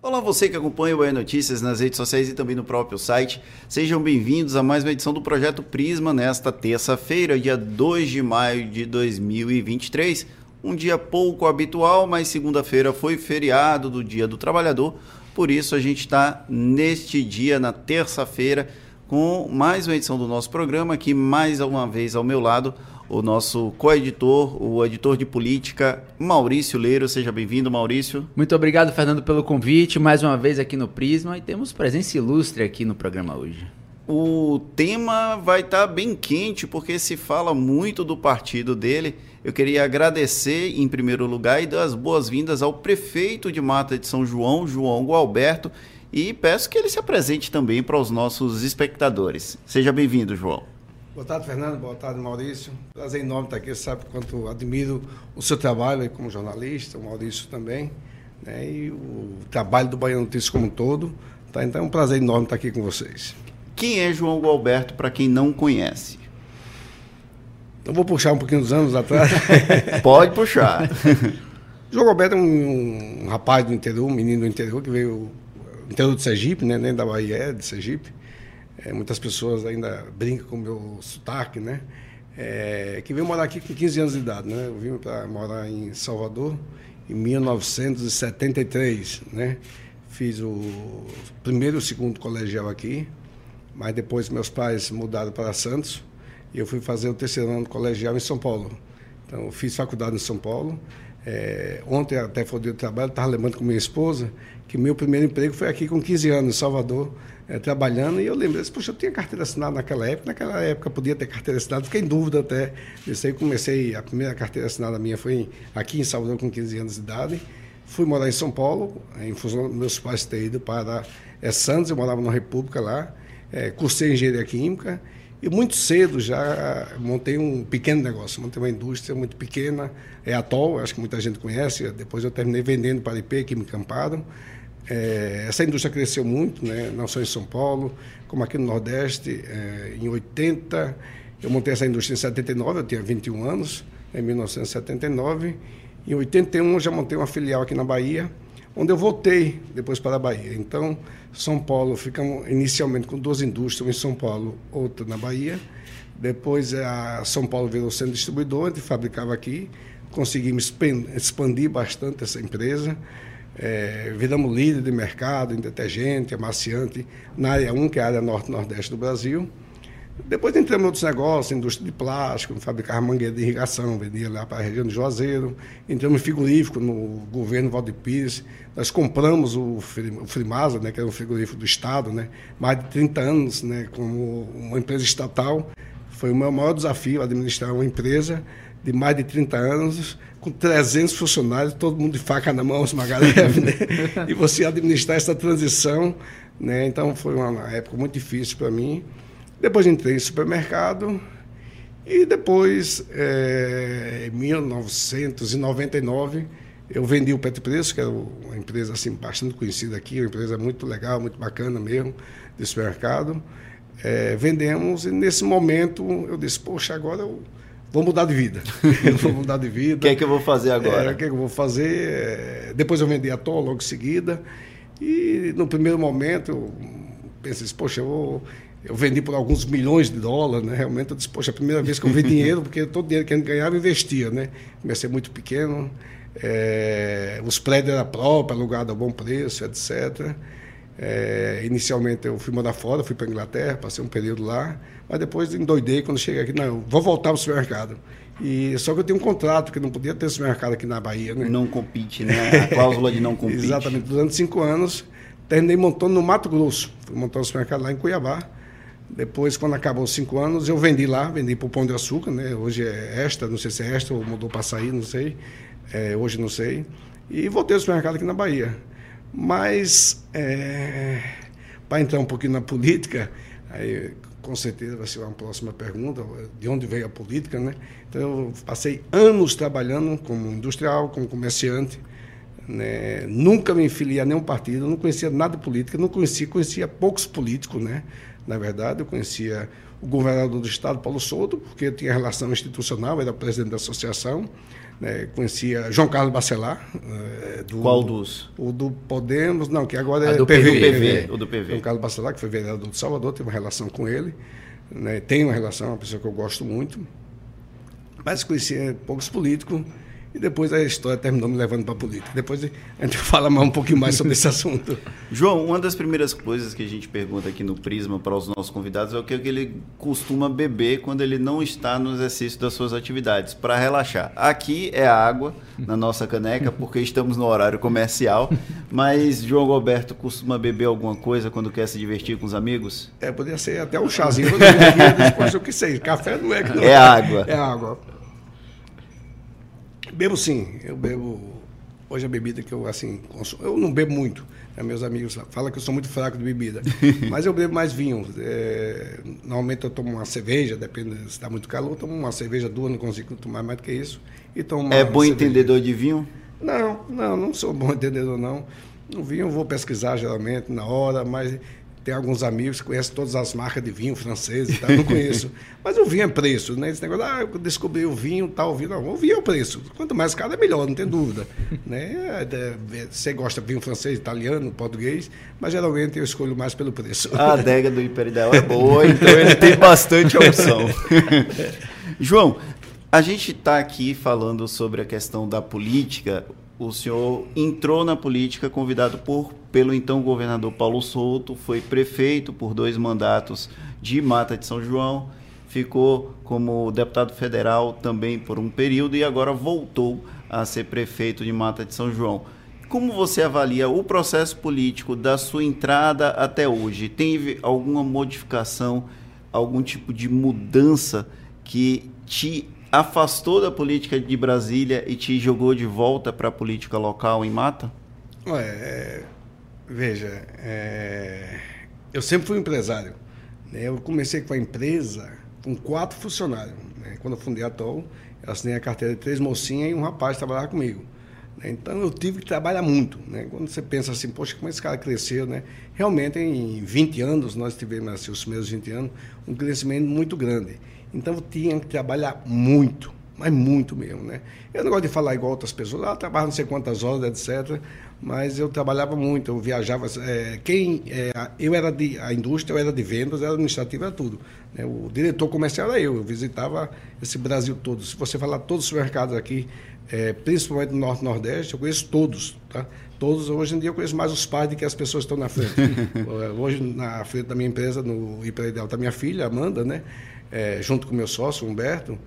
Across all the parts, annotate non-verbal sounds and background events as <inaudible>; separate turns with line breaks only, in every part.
Olá, você que acompanha o Bahia Notícias nas redes sociais e também no próprio site. Sejam bem-vindos a mais uma edição do Projeto Prisma nesta terça-feira, dia 2 de maio de 2023. Um dia pouco habitual, mas segunda-feira foi feriado do Dia do Trabalhador. Por isso, a gente está neste dia, na terça-feira, com mais uma edição do nosso programa. Aqui, mais uma vez ao meu lado, o nosso co-editor, o editor de política, Maurício Leiro. Seja bem-vindo, Maurício.
Muito obrigado, Fernando, pelo convite, mais uma vez aqui no Prisma, e temos presença ilustre aqui no programa hoje.
O tema vai estar tá bem quente, porque se fala muito do partido dele. Eu queria agradecer, em primeiro lugar, e dar as boas-vindas ao prefeito de Mata de São João, João Gualberto, e peço que ele se apresente também para os nossos espectadores. Seja bem-vindo, João.
Boa tarde, Fernando. Boa tarde, Maurício. Prazer enorme estar aqui. Você sabe quanto admiro o seu trabalho como jornalista, o Maurício também, né? e o trabalho do Bahia Notícias como um todo. Tá? Então é um prazer enorme estar aqui com vocês.
Quem é João Gualberto, para quem não conhece?
Eu vou puxar um pouquinho dos anos atrás. <laughs>
Pode puxar. <laughs>
João Gualberto é um, um, rapaz do interior, um menino do interior que veio do interior de Sergipe, né? nem da Bahia, é de Sergipe é, muitas pessoas ainda brincam com o meu sotaque, né? É, que veio morar aqui com 15 anos de idade, né? Eu vim para morar em Salvador em 1973, né? Fiz o primeiro e o segundo colegial aqui, mas depois meus pais mudaram para Santos e eu fui fazer o terceiro ano colegial em São Paulo. Então, fiz faculdade em São Paulo. É, ontem, até foi o dia do trabalho, estava lembrando com minha esposa que meu primeiro emprego foi aqui com 15 anos, em Salvador, é, trabalhando, e eu lembrei, poxa, eu tinha carteira assinada naquela época, naquela época podia ter carteira assinada, fiquei em dúvida até. Aí comecei, a primeira carteira assinada minha foi aqui em Salvador com 15 anos de idade. Fui morar em São Paulo, em função dos meus pais terem ido para é, Santos, eu morava na República lá, é, cursei engenharia química, e muito cedo já montei um pequeno negócio, montei uma indústria muito pequena, é Atol, acho que muita gente conhece, depois eu terminei vendendo para a IP, Química Amparo, é, essa indústria cresceu muito, né? não só em São Paulo, como aqui no Nordeste. É, em 80, eu montei essa indústria em 79, eu tinha 21 anos, em 1979. Em 81, eu já montei uma filial aqui na Bahia, onde eu voltei depois para a Bahia. Então, São Paulo, ficamos inicialmente com duas indústrias, uma em São Paulo, outra na Bahia. Depois, a São Paulo virou centro distribuidor, a gente fabricava aqui. Conseguimos expandir bastante essa empresa. É, viramos líder de mercado em detergente, amaciante, na área 1, que é a área norte-nordeste do Brasil. Depois entramos em outros negócios, indústria de plástico, fabricar mangueira de irrigação, vendia lá para a região de Juazeiro. Entramos em frigorífico no governo Valdir Pires. Nós compramos o Frimasa, né, que era um frigorífico do Estado, né, mais de 30 anos né, como uma empresa estatal. Foi o meu maior desafio administrar uma empresa de mais de 30 anos, com 300 funcionários, todo mundo de faca na mão, <laughs> os né? e você administrar essa transição. Né? Então, foi uma época muito difícil para mim. Depois entrei em supermercado e depois, é, em 1999, eu vendi o Petro Preço, que era uma empresa assim, bastante conhecida aqui, uma empresa muito legal, muito bacana mesmo, de supermercado. É, vendemos e nesse momento eu disse, poxa, agora eu vou mudar de vida. <laughs> vou mudar de vida.
O que é que eu vou fazer agora?
É, o que é que eu vou fazer? É, depois eu vendi a Tom logo em seguida. E no primeiro momento eu pensei, poxa, eu, vou, eu vendi por alguns milhões de dólares, né? Realmente eu disse, poxa, a primeira vez que eu vi <laughs> dinheiro, porque todo dinheiro que a gente ganhava eu investia, né? Comecei muito pequeno, é, os prédios eram próprios, alugado a bom preço, etc. É, inicialmente eu fui morar fora, fui para a Inglaterra, passei um período lá, mas depois endoidei quando cheguei aqui, não, vou voltar para o supermercado. E, só que eu tenho um contrato, que não podia ter supermercado aqui na Bahia. Né?
Não compete, né? A cláusula de não <laughs> compete.
Exatamente. Durante cinco anos, terminei montando no Mato Grosso. Fui montar um supermercado lá em Cuiabá. Depois, quando acabou os cinco anos, eu vendi lá, vendi para o Pão de Açúcar, né? Hoje é esta, não sei se é esta ou mudou para sair, não sei. É, hoje não sei. E voltei ao supermercado aqui na Bahia. Mas, é, para entrar um pouquinho na política, aí com certeza vai ser uma próxima pergunta, de onde veio a política, né? Então, eu passei anos trabalhando como industrial, como comerciante, Né? Nunca me filiei a nenhum partido, não conhecia nada de política, não conhecia, conhecia poucos políticos, né? Na verdade, eu conhecia o governador do estado, Paulo Souto, porque tinha relação institucional, era presidente da associação. Né? Conhecia João Carlos Bacelar.
É, do, Qual dos?
O do Podemos, não, que agora é
do PV, PV, PV. O do
PV. João Carlos Bacelar, que foi vereador de Salvador, teve uma relação com ele. Né? Tem uma relação, uma pessoa que eu gosto muito. Mas conhecia poucos políticos e depois a história terminou me levando para a política. Depois a gente <laughs> fala mais um pouquinho mais sobre esse <laughs> assunto.
João, uma das primeiras coisas que a gente pergunta aqui no Prisma para os nossos convidados é o que ele costuma beber quando ele não está no exercício das suas atividades, para relaxar. Aqui é água na nossa caneca, porque estamos no horário comercial, <laughs> mas João Roberto costuma beber alguma coisa quando quer se divertir com os amigos?
É, poderia ser até um chazinho. depois eu que sei, café não é que não.
É água.
É água. Bebo sim, eu bebo. Hoje a bebida que eu assim consumo, eu não bebo muito. Né? Meus amigos falam que eu sou muito fraco de bebida, <laughs> mas eu bebo mais vinho. É, normalmente eu tomo uma cerveja, depende se está muito calor, eu tomo uma cerveja duas, não consigo tomar mais do que isso.
E tomo é bom cerveja. entendedor de vinho?
Não, não, não sou bom <laughs> entendedor não. No vinho eu vou pesquisar geralmente na hora, mas tem alguns amigos que conhecem todas as marcas de vinho francês e tal, não conheço. <laughs> Mas o vinho é preço, né? Esse negócio, ah, eu descobri o vinho, tal, o vinho. Não, o vinho é o preço. Quanto mais caro é melhor, não tem dúvida. <laughs> né? É, é, você gosta de vinho francês, italiano, português, mas geralmente eu escolho mais pelo preço.
A adega do Imperial é boa, <laughs> então ele tem bastante opção. João, a gente está aqui falando sobre a questão da política. O senhor entrou na política convidado por pelo então governador Paulo Souto, foi prefeito por dois mandatos de Mata de São João, ficou como deputado federal também por um período e agora voltou a ser prefeito de Mata de São João. Como você avalia o processo político da sua entrada até hoje? Teve alguma modificação, algum tipo de mudança que te afastou da política de Brasília e te jogou de volta para a política local em Mata?
Ué, Veja, é... eu sempre fui empresário. Né? Eu comecei com a empresa com quatro funcionários. Né? Quando eu fundei a TOL, eu assinei a carteira de três mocinhas e um rapaz trabalhava comigo. Né? Então eu tive que trabalhar muito. Né? Quando você pensa assim, poxa, como esse cara cresceu, né? Realmente, em 20 anos, nós tivemos, assim, os primeiros 20 anos, um crescimento muito grande. Então eu tinha que trabalhar muito, mas muito mesmo, né? Eu não gosto de falar igual outras pessoas, ah, trabalho não sei quantas horas, etc mas eu trabalhava muito, eu viajava. É, quem é, eu era de a indústria, eu era de vendas, era administrativa, era tudo. Né? O diretor comercial era eu, eu visitava esse Brasil todo. Se você falar todos os mercados aqui, é, principalmente no Norte e Nordeste, eu conheço todos, tá? Todos, hoje em dia eu conheço mais os pais do que as pessoas que estão na frente. <laughs> hoje, na frente da minha empresa, no Hiperidal, está minha filha, Amanda, né? É, junto com meu sócio, Humberto.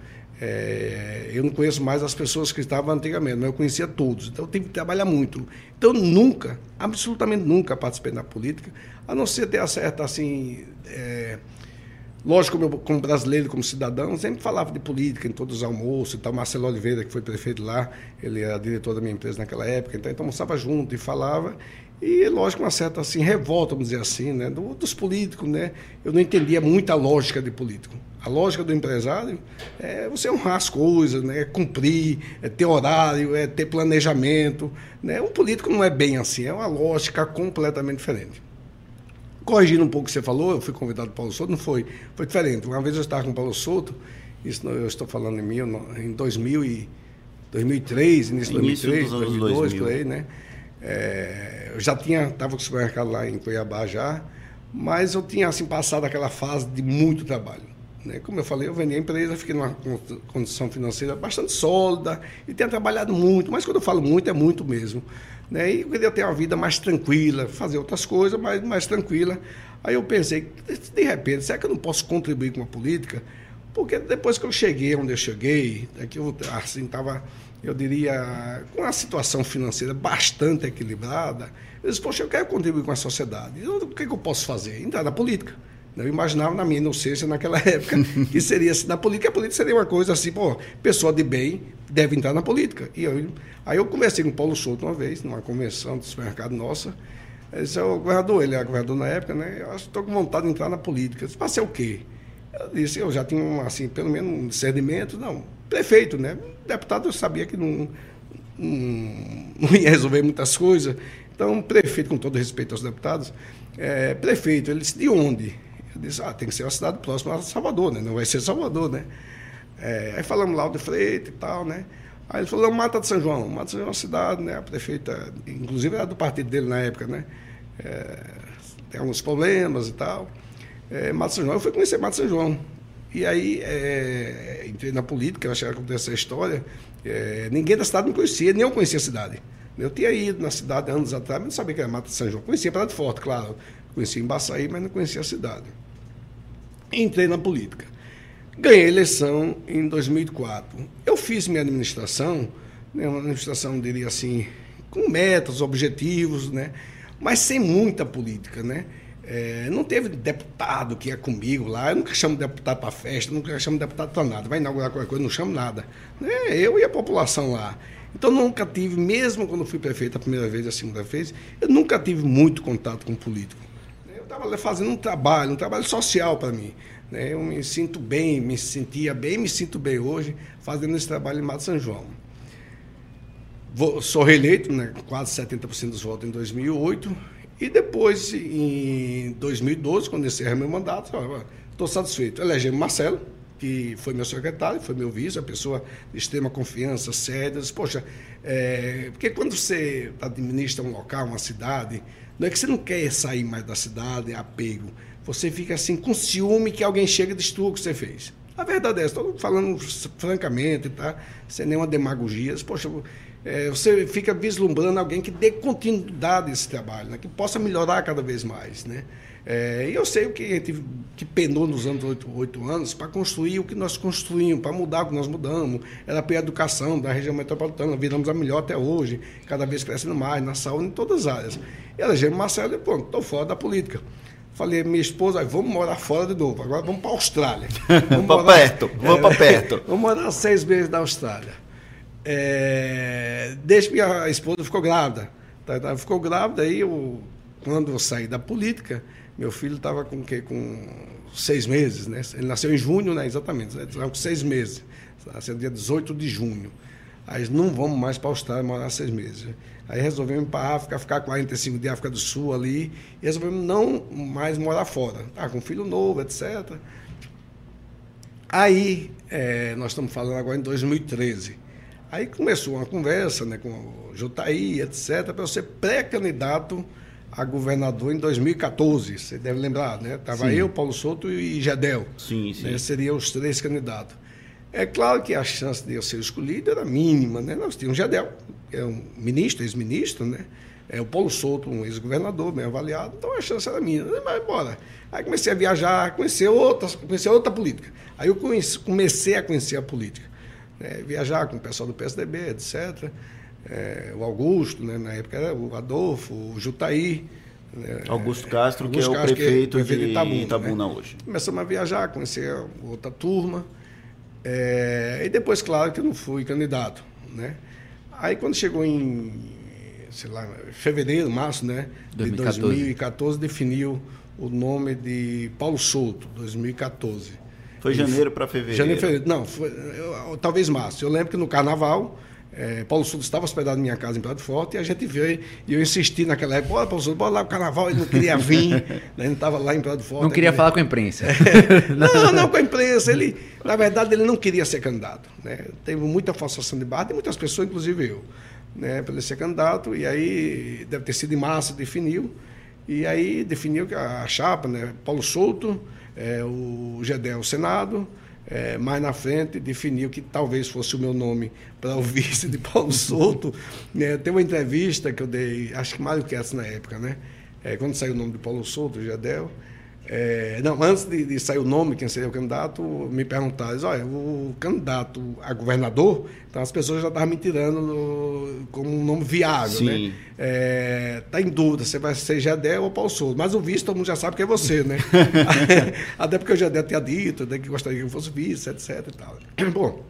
É, eu não conheço mais as pessoas que estavam antigamente, mas eu conhecia todos. Então eu tive que trabalhar muito. Então nunca, absolutamente nunca participei da política, a não ser ter a certa assim. É, lógico, como, eu, como brasileiro, como cidadão, sempre falava de política em todos os almoços e tal. Marcelo Oliveira, que foi prefeito lá, ele era diretor da minha empresa naquela época, então, então almoçava junto e falava. E, lógico, uma certa assim, revolta, vamos dizer assim, né, dos políticos. Né? Eu não entendia muita lógica de político. A lógica do empresário é você honrar as coisas, né? é cumprir, é ter horário, é ter planejamento. Né? Um político não é bem assim, é uma lógica completamente diferente. Corrigindo um pouco o que você falou, eu fui convidado para Paulo Souto, não foi, foi diferente. Uma vez eu estava com o Paulo Souto, isso eu estou falando em, mil, em 2000 e, 2003, início de 2003, 2002, 2000. por aí, né? É, eu já tinha, estava com o supermercado lá em Cuiabá já, mas eu tinha assim passado aquela fase de muito trabalho. Né? Como eu falei, eu vendi a empresa, fiquei numa condição financeira bastante sólida e tenho trabalhado muito, mas quando eu falo muito, é muito mesmo. Né? E eu queria ter uma vida mais tranquila, fazer outras coisas, mas mais tranquila. Aí eu pensei, de repente, será que eu não posso contribuir com a política? Porque depois que eu cheguei onde eu cheguei, é que eu assim, estava, eu diria, com a situação financeira bastante equilibrada, eu disse, poxa, eu quero contribuir com a sociedade. o que, que eu posso fazer? Entrar na política. Eu imaginava na minha inocência naquela <laughs> época que seria assim, na política, a política seria uma coisa assim, pô, pessoa de bem deve entrar na política. E eu, aí eu conversei com o Paulo Souto uma vez, numa convenção do supermercado nossa. Ele disse, o governador, ele era governador na época, né? Eu estou com vontade de entrar na política. Eu disse, passei o quê? Eu disse, eu já tinha, assim, pelo menos um discernimento, não, prefeito, né? Deputado eu sabia que não, não ia resolver muitas coisas. Então, prefeito, com todo respeito aos deputados, é, prefeito, ele disse, de onde? Eu disse, ah, tem que ser uma cidade próxima a Salvador, né? Não vai ser Salvador, né? É, aí falamos lá de Freitas e tal, né? Aí ele falou, Mata de São João. Mata de São João é uma cidade, né? A prefeita, inclusive era do partido dele na época, né? É, tem alguns problemas e tal. É, de São João, eu fui conhecer Mata de São João. E aí é, entrei na política, eu achei que aconteceu essa história. É, ninguém da cidade me conhecia, nem eu conhecia a cidade. Eu tinha ido na cidade anos atrás, mas não sabia que era Mata de São João. Conhecia Praia Forte, claro. Conhecia Embaçaí, mas não conhecia a cidade. Entrei na política. Ganhei a eleição em 2004. Eu fiz minha administração, né, uma administração, diria assim, com metas, objetivos, né, mas sem muita política. Né? É, não teve deputado que ia comigo lá. Eu nunca chamo deputado para festa, nunca chamo deputado para nada. Vai inaugurar qualquer coisa, não chamo nada. É, eu e a população lá. Então nunca tive, mesmo quando fui prefeito a primeira vez, a segunda vez, eu nunca tive muito contato com político. Eu estava fazendo um trabalho, um trabalho social para mim. Né? Eu me sinto bem, me sentia bem, me sinto bem hoje fazendo esse trabalho em Mato São João. Vou, sou reeleito, né? quase 70% dos votos em 2008. E depois, em 2012, quando encerra meu mandato, estou satisfeito. Elegemos Marcelo, que foi meu secretário, foi meu vice, a pessoa de extrema confiança, séria. Poxa, é, porque quando você administra um local, uma cidade, não é que você não quer sair mais da cidade, é apego você fica assim com ciúme que alguém chega e destrua o que você fez. A verdade é essa, estou falando francamente, tá? sem nenhuma demagogia. Poxa, é, você fica vislumbrando alguém que dê continuidade a esse trabalho, né? que possa melhorar cada vez mais. Né? É, e eu sei o que a gente que penou nos anos oito, anos para construir o que nós construímos, para mudar o que nós mudamos. Era para a educação da região metropolitana, viramos a melhor até hoje, cada vez crescendo mais, na saúde, em todas as áreas. E elegemos Marcelo e pronto, estou fora da política. Falei, minha esposa, vamos morar fora de novo. Agora vamos para a Austrália. <laughs>
Vamos para perto, vamos para <laughs> perto.
vamos morar seis meses na Austrália. É, desde que minha esposa ficou grávida. Tá, tá, ficou grávida, aí eu, quando eu saí da política, meu filho estava com quê? Com seis meses, né? Ele nasceu em junho, né? Exatamente, né? com seis meses. Nasceu dia 18 de junho. Aí não vamos mais para a Austrália morar seis meses. Aí resolvemos ir para a África, ficar 45 dias África do Sul ali, e resolvemos não mais morar fora. Tá, com filho novo, etc. Aí, é, nós estamos falando agora em 2013. Aí começou uma conversa né, com o Jutaí, etc., para eu ser pré-candidato a governador em 2014. Você deve lembrar, né? Estava eu, Paulo Souto e Gedel.
Sim, sim.
Né, seriam os três candidatos. É claro que a chance de eu ser escolhido era mínima, né? Nós tínhamos Gedel, é um ministro, ex-ministro, né? É o Paulo Souto, um ex-governador, bem avaliado, então a chance era minha. Mas bora. Aí comecei a viajar, conhecer outras, conhecer outra política. Aí eu comecei a conhecer a política. Né? Viajar com o pessoal do PSDB, etc. É, o Augusto, né? na época era o Adolfo, o Jutaí.
Né? Augusto Castro, Augusto que é o prefeito, que é prefeito de Itabuna, Itabuna né? hoje.
Começamos a viajar, conhecer outra turma. É, e depois, claro, que eu não fui candidato, né? Aí quando chegou em, sei lá, fevereiro, março, né? 2014. De 2014, definiu o nome de Paulo Souto, 2014.
Foi janeiro para fevereiro?
Janeiro, fevereiro. Não, foi, eu, talvez março. Eu lembro que no carnaval é, Paulo Souto estava hospedado em minha casa em Prato Forte e a gente veio e eu insisti naquela época, bora Paulo Souto, bora lá o carnaval, ele não queria vir, <laughs> né, ele estava lá em Prato Forte.
Não queria ele... falar com a imprensa. <laughs>
não, não com a imprensa, ele, <laughs> na verdade, ele não queria ser candidato, né, teve muita forçação de barra, de muitas pessoas, inclusive eu, né, para ele ser candidato, e aí deve ter sido em março, definiu, e aí definiu que a chapa, né, Paulo Souto, é, o Gedel, o Senado, é, mais na frente definiu que talvez fosse o meu nome para o <laughs> vice de Paulo Souto. É, tem uma entrevista que eu dei, acho que Mário Ketz na época, né? É, quando saiu o nome de Paulo Souto, Jadel, é, não, antes de, de, sair o nome, quem seria o candidato, me perguntaram, olha, o candidato a governador, então as pessoas já estavam me tirando no, como um nome viável, Sim. né? É, tá em dúvida, você vai ser Jadel ou Paulo Souto, mas o vice todo mundo já sabe que é você, né? <laughs> Até porque o Jadel tinha dito né, que gostaria que eu fosse vice, etc e tal. Bom,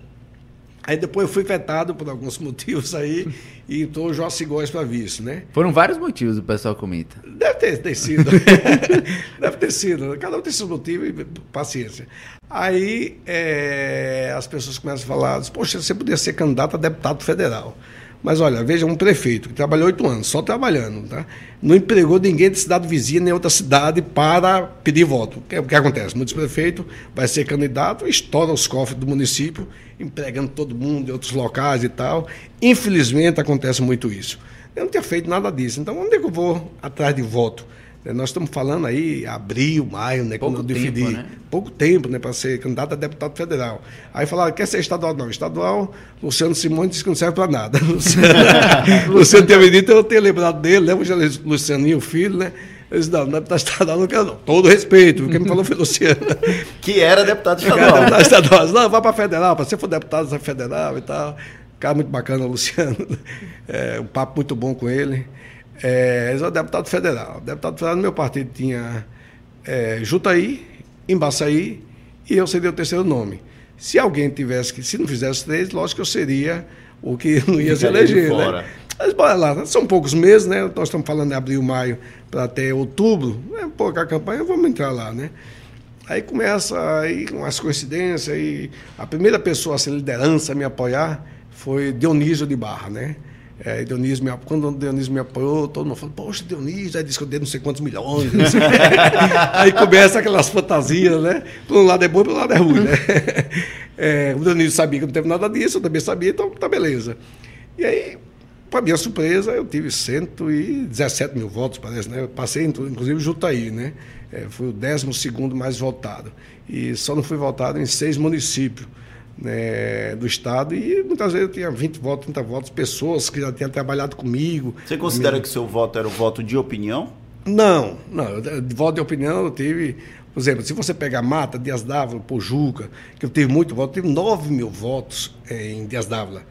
Aí depois eu fui vetado por alguns <laughs> motivos aí e entrou o José Góes para vice, né?
Foram vários motivos, o pessoal comenta.
Deve ter, ter sido. <laughs> <laughs> Deve ter sido. Cada um tem seus motivos e paciência. Aí é, as pessoas começam a falar, poxa, você podia ser candidato a deputado federal. Mas olha, veja, um prefeito que trabalhou oito anos, só trabalhando, tá? não empregou ninguém de cidade vizinha nem outra cidade para pedir voto. O que, o que acontece? Muitos prefeitos vai ser candidato, estoura os cofres do município, empregando todo mundo em outros locais e tal. Infelizmente acontece muito isso. Eu não tinha feito nada disso. Então, onde é que eu vou atrás de voto? É, nós estamos falando aí abril, maio, né?
Pouco
quando eu
tempo,
defini.
né?
Pouco tempo, né? Para ser candidato a deputado federal. Aí falaram, quer ser estadual? Não, estadual, Luciano Simões disse que não serve para nada. <laughs> Luciano, Luciano tinha me dito, eu tenho lembrado dele, lembro já Lucianinho, filho, né? Eu disse, não, deputado estadual não quero, não. Todo respeito, quem me falou foi Luciano. <laughs>
Que era deputado estadual.
deputado estadual. Não, vai para federal, para você for deputado você é federal e tal. Cara muito bacana, o Luciano. <laughs> É, um papo muito bom com ele. É, ele é deputado federal. Deputado federal no meu partido tinha é, Jutaí, Embaçaí e eu seria o terceiro nome. Se alguém tivesse que, se não fizesse três, lógico que eu seria o que não ia se eleger, né? Mas bora lá, são poucos meses, né? Nós estamos falando de abril, maio para até outubro. É pouca campanha, vamos entrar lá, né? Aí começa aí umas coincidências e a primeira pessoa, assim, liderança a me apoiar foi Dionísio de Barra, né? É, Dionísio me, quando o Dionísio me apoiou, todo mundo falou, poxa, Dionísio, aí disse que eu dei não sei quantos milhões. sei <laughs> <laughs> aí começa aquelas fantasias, né? Por um lado é bom, por um lado é ruim, né? <laughs> É, o Dionísio sabia que não teve nada disso, eu também sabia, então tá beleza. E aí, para minha surpresa, eu tive 117 mil votos, parece, né? Eu passei, inclu- inclusive, Jutaí, né? É, fui o 12 mais votado. E só não fui votado em seis municípios né, do estado. E muitas vezes eu tinha 20 votos, 30 votos, pessoas que já tinham trabalhado comigo.
Você considera que seu voto era o voto de opinião?
Não, não. eu- De voto de opinião, eu tive. Por exemplo, se você pegar Mata, Dias Dávila, Pojuca, que eu tive muito voto, eu tive 9 mil votos eh, em Dias Dávila.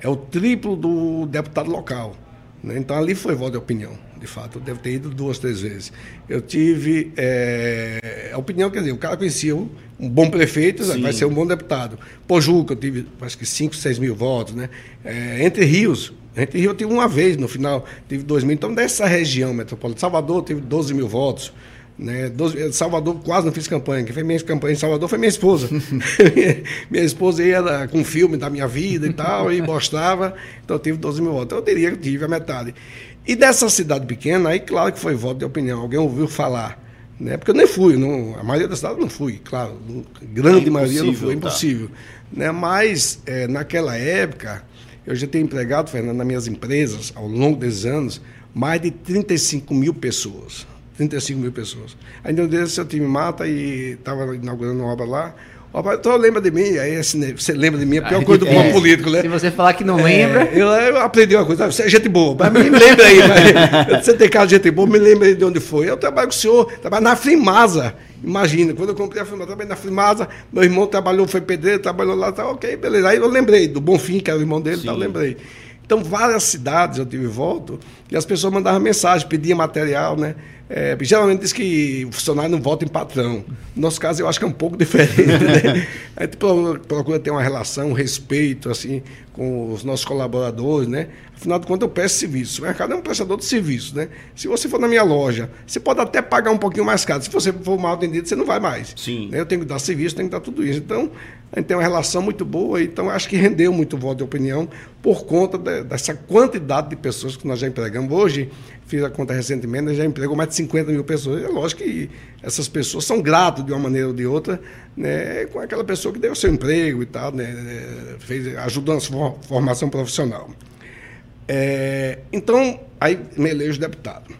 É o triplo do deputado local. né? Então ali foi voto de opinião, de fato. Eu devo ter ido duas, três vezes. Eu tive. eh, a opinião, quer dizer, o cara conhecia um, um bom prefeito,
Sim.
vai ser um bom deputado. Pojuca, eu tive acho que 5, 6 mil votos. Né? Eh, Entre Rios, entre Rios eu tive uma vez no final, tive 2 mil. Então, dessa região metropolitana, Salvador teve 12 mil votos. Né? 12 Salvador quase não fiz campanha. Quem fez minha campanha em Salvador foi minha esposa. <laughs> minha esposa ia com filme da minha vida e tal, e mostrava. Então eu tive 12 mil votos. Então, eu diria que tive a metade. E dessa cidade pequena, aí claro que foi voto de opinião. Alguém ouviu falar. Né? Porque eu nem fui, não, a maioria da cidade não fui, claro. Grande
É
maioria não foi,
tá.
impossível. Né? Mas eh, naquela época, eu já tenho empregado, Fernando, nas minhas empresas, ao longo desses anos, mais de 35 mil pessoas. 35 mil pessoas. Ainda um desses eu tive mata e estava inaugurando uma obra lá. O então lembra de mim, aí assim, você lembra de mim, é a pior coisa do
É,
político, né?
Se você falar que não lembra,
É, eu, eu aprendi uma coisa, você é gente boa, mas me <laughs> lembra aí, mas, você tem cara de gente boa, me lembra aí de onde foi. Eu trabalho com o senhor, trabalho na Frimasa. Imagina, quando eu comprei a Frimasa, trabalhei na Frimasa, meu irmão trabalhou, foi pedreiro, trabalhou lá, tá, ok, beleza. Aí eu lembrei do Bonfim, que era o irmão dele, tá, eu lembrei. Então, várias cidades eu tive volta e as pessoas mandavam mensagem, pediam material, né? É, geralmente diz que o funcionário não vota em patrão. No nosso caso, eu acho que é um pouco <laughs> diferente, né? A gente procura, ter uma relação, um respeito, assim, com os nossos colaboradores, né? Afinal de contas, eu presto serviço. O mercado é um prestador de serviço, né? Se você for na minha loja, você pode até pagar um pouquinho mais caro. Se você for mal atendido, você não vai mais.
Sim.
né? Eu tenho que dar serviço, tenho que dar tudo isso. Então, a gente tem uma relação muito boa, então acho que rendeu muito voto de opinião por conta de- dessa quantidade de pessoas que nós já empregamos. Hoje, fiz a conta recentemente, nós já empregou mais de 50 mil pessoas. É lógico que essas pessoas são gratas de uma maneira ou de outra né, com aquela pessoa que deu seu emprego e tal, né, fez, ajudou na sua formação profissional. É, então, aí me elejo deputado.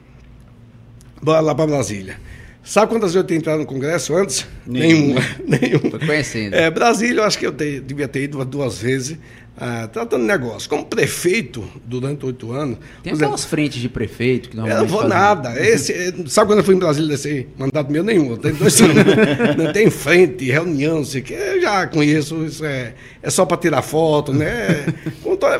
Bora lá para Brasília. Sabe quantas vezes eu tenho entrado no Congresso antes?
Nenhuma. <laughs>
Nenhuma.
Tô conhecendo.
É, Brasília, eu acho que eu te- devia ter ido duas vezes, ah, tratando de negócio. Como prefeito, durante oito anos.
Tem
exemplo,
aquelas frentes de prefeito que
eu não vou
fazem-
nada. Esse, sabe quando eu fui em Brasília desse mandato meu? Nenhum. Tem dois anos. Não tem frente, reunião, não sei o que. Eu já conheço, isso é, é só para tirar foto, né?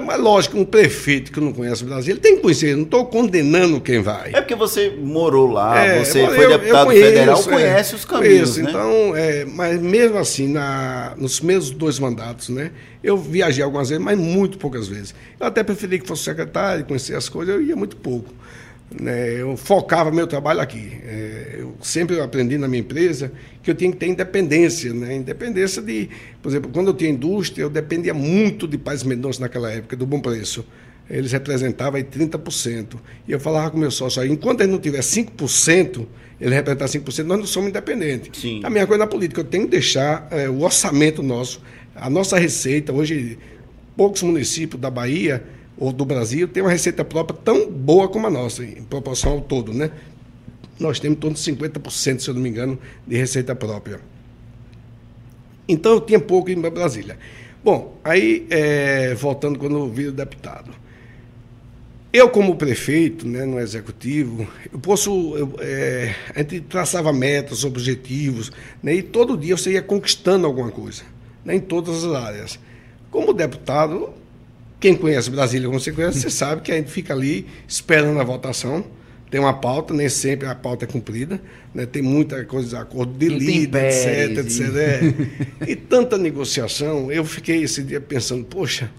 Mas lógico, um prefeito que não conhece Brasília, ele tem que conhecer. Não estou condenando quem vai.
É porque você morou lá,
É,
você
eu-
foi
eu- eu
deputado
conheço,
federal,
é,
conhece os caminhos,
conheço.
né?
Então, é, mas mesmo assim, na, nos meus dois mandatos, né? Eu viajei algumas vezes, mas muito poucas vezes. Eu até preferi que fosse secretário, conhecer as coisas, eu ia muito pouco. né? Eu focava meu trabalho aqui. É, eu sempre aprendi na minha empresa que eu tinha que ter independência, né? Independência de, por exemplo, quando eu tinha indústria, eu dependia muito de Paz Mendonça naquela época, do bom preço. eles representavam aí 30%. E eu falava com o meu sócio, aí, enquanto ele não tiver 5%, ele representar 5%, nós não somos independentes.
Sim.
A mesma coisa na política, eu tenho que deixar é, o orçamento nosso, a nossa receita, hoje poucos municípios da Bahia ou do Brasil têm uma receita própria tão boa como a nossa, em proporção ao todo, né? Nós temos em torno de 50%, se eu não me engano, de receita própria. Então eu tinha pouco em Brasília. Bom, aí, é, voltando quando eu vi o deputado. Eu, como prefeito, né, no executivo, eu posso. Eu, é, a gente traçava metas, objetivos, né, e todo dia você ia conquistando alguma coisa, né, em todas as áreas. Como deputado, quem conhece Brasília como você conhece, você sabe que a gente fica ali esperando a votação tem uma pauta, nem sempre a pauta é cumprida, né? tem muita coisa, acordo de líder, etc, etc. É. E tanta negociação, eu fiquei esse dia pensando, poxa,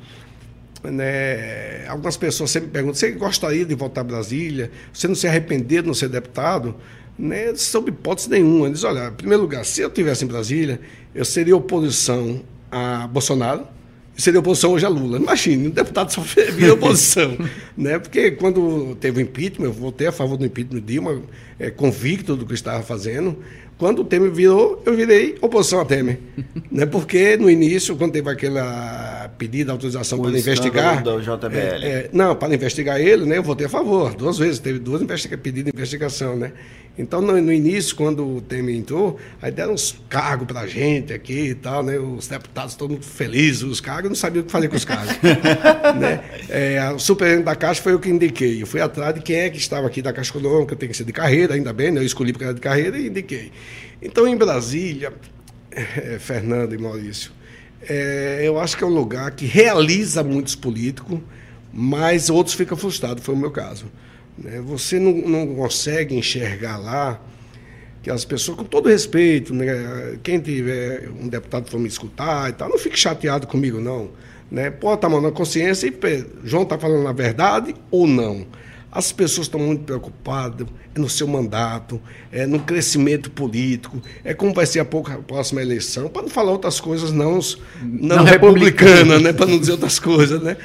né? algumas pessoas sempre perguntam, você gostaria de voltar a Brasília? Você não se arrependeu de não ser deputado? Né? Sob hipótese nenhuma. Eles, olha, em primeiro lugar, se eu estivesse em Brasília, eu seria oposição a Bolsonaro, seria oposição hoje a Lula. Imagine, um deputado só <laughs> vira oposição. né? Porque quando teve o impeachment, eu votei a favor do impeachment de Dilma, é, convicto do que estava fazendo. Quando o Temer virou, eu virei oposição a Temer. <laughs> né? Porque no início, quando teve aquela pedida, autorização o para investigar.
Do JBL. É,
é, não, para investigar ele, né? Eu votei a favor. Duas vezes, teve duas investiga pedidos de investigação, né? Então, no, no, início, quando o Temer entrou, aí deram uns cargos para a gente aqui e tal, né? Os deputados todos muito felizes, os cargos, não sabiam o que fazer com os cargos. <laughs> né? É, o superintendente da Caixa foi eu que indiquei. Eu fui atrás de quem é que estava aqui da Caixa Econômica, tem que ser de carreira, ainda bem, né? Eu escolhi porque era de carreira e indiquei. Então, em Brasília, é, Fernando e Maurício, é, eu acho que é um lugar que realiza muitos políticos, mas outros ficam frustrados, foi o meu caso. Né? Você não, não consegue enxergar lá que as pessoas, com todo respeito, né? quem tiver um deputado for me escutar e tal, não fique chateado comigo, não. Né? Pode estar mão na consciência e João está falando a verdade ou não. As pessoas estão muito preocupadas é no seu mandato, é no crescimento político, é como vai ser a, pouca, a próxima eleição, para não falar outras coisas não, não, não republicanas, né? para não dizer outras coisas. Né?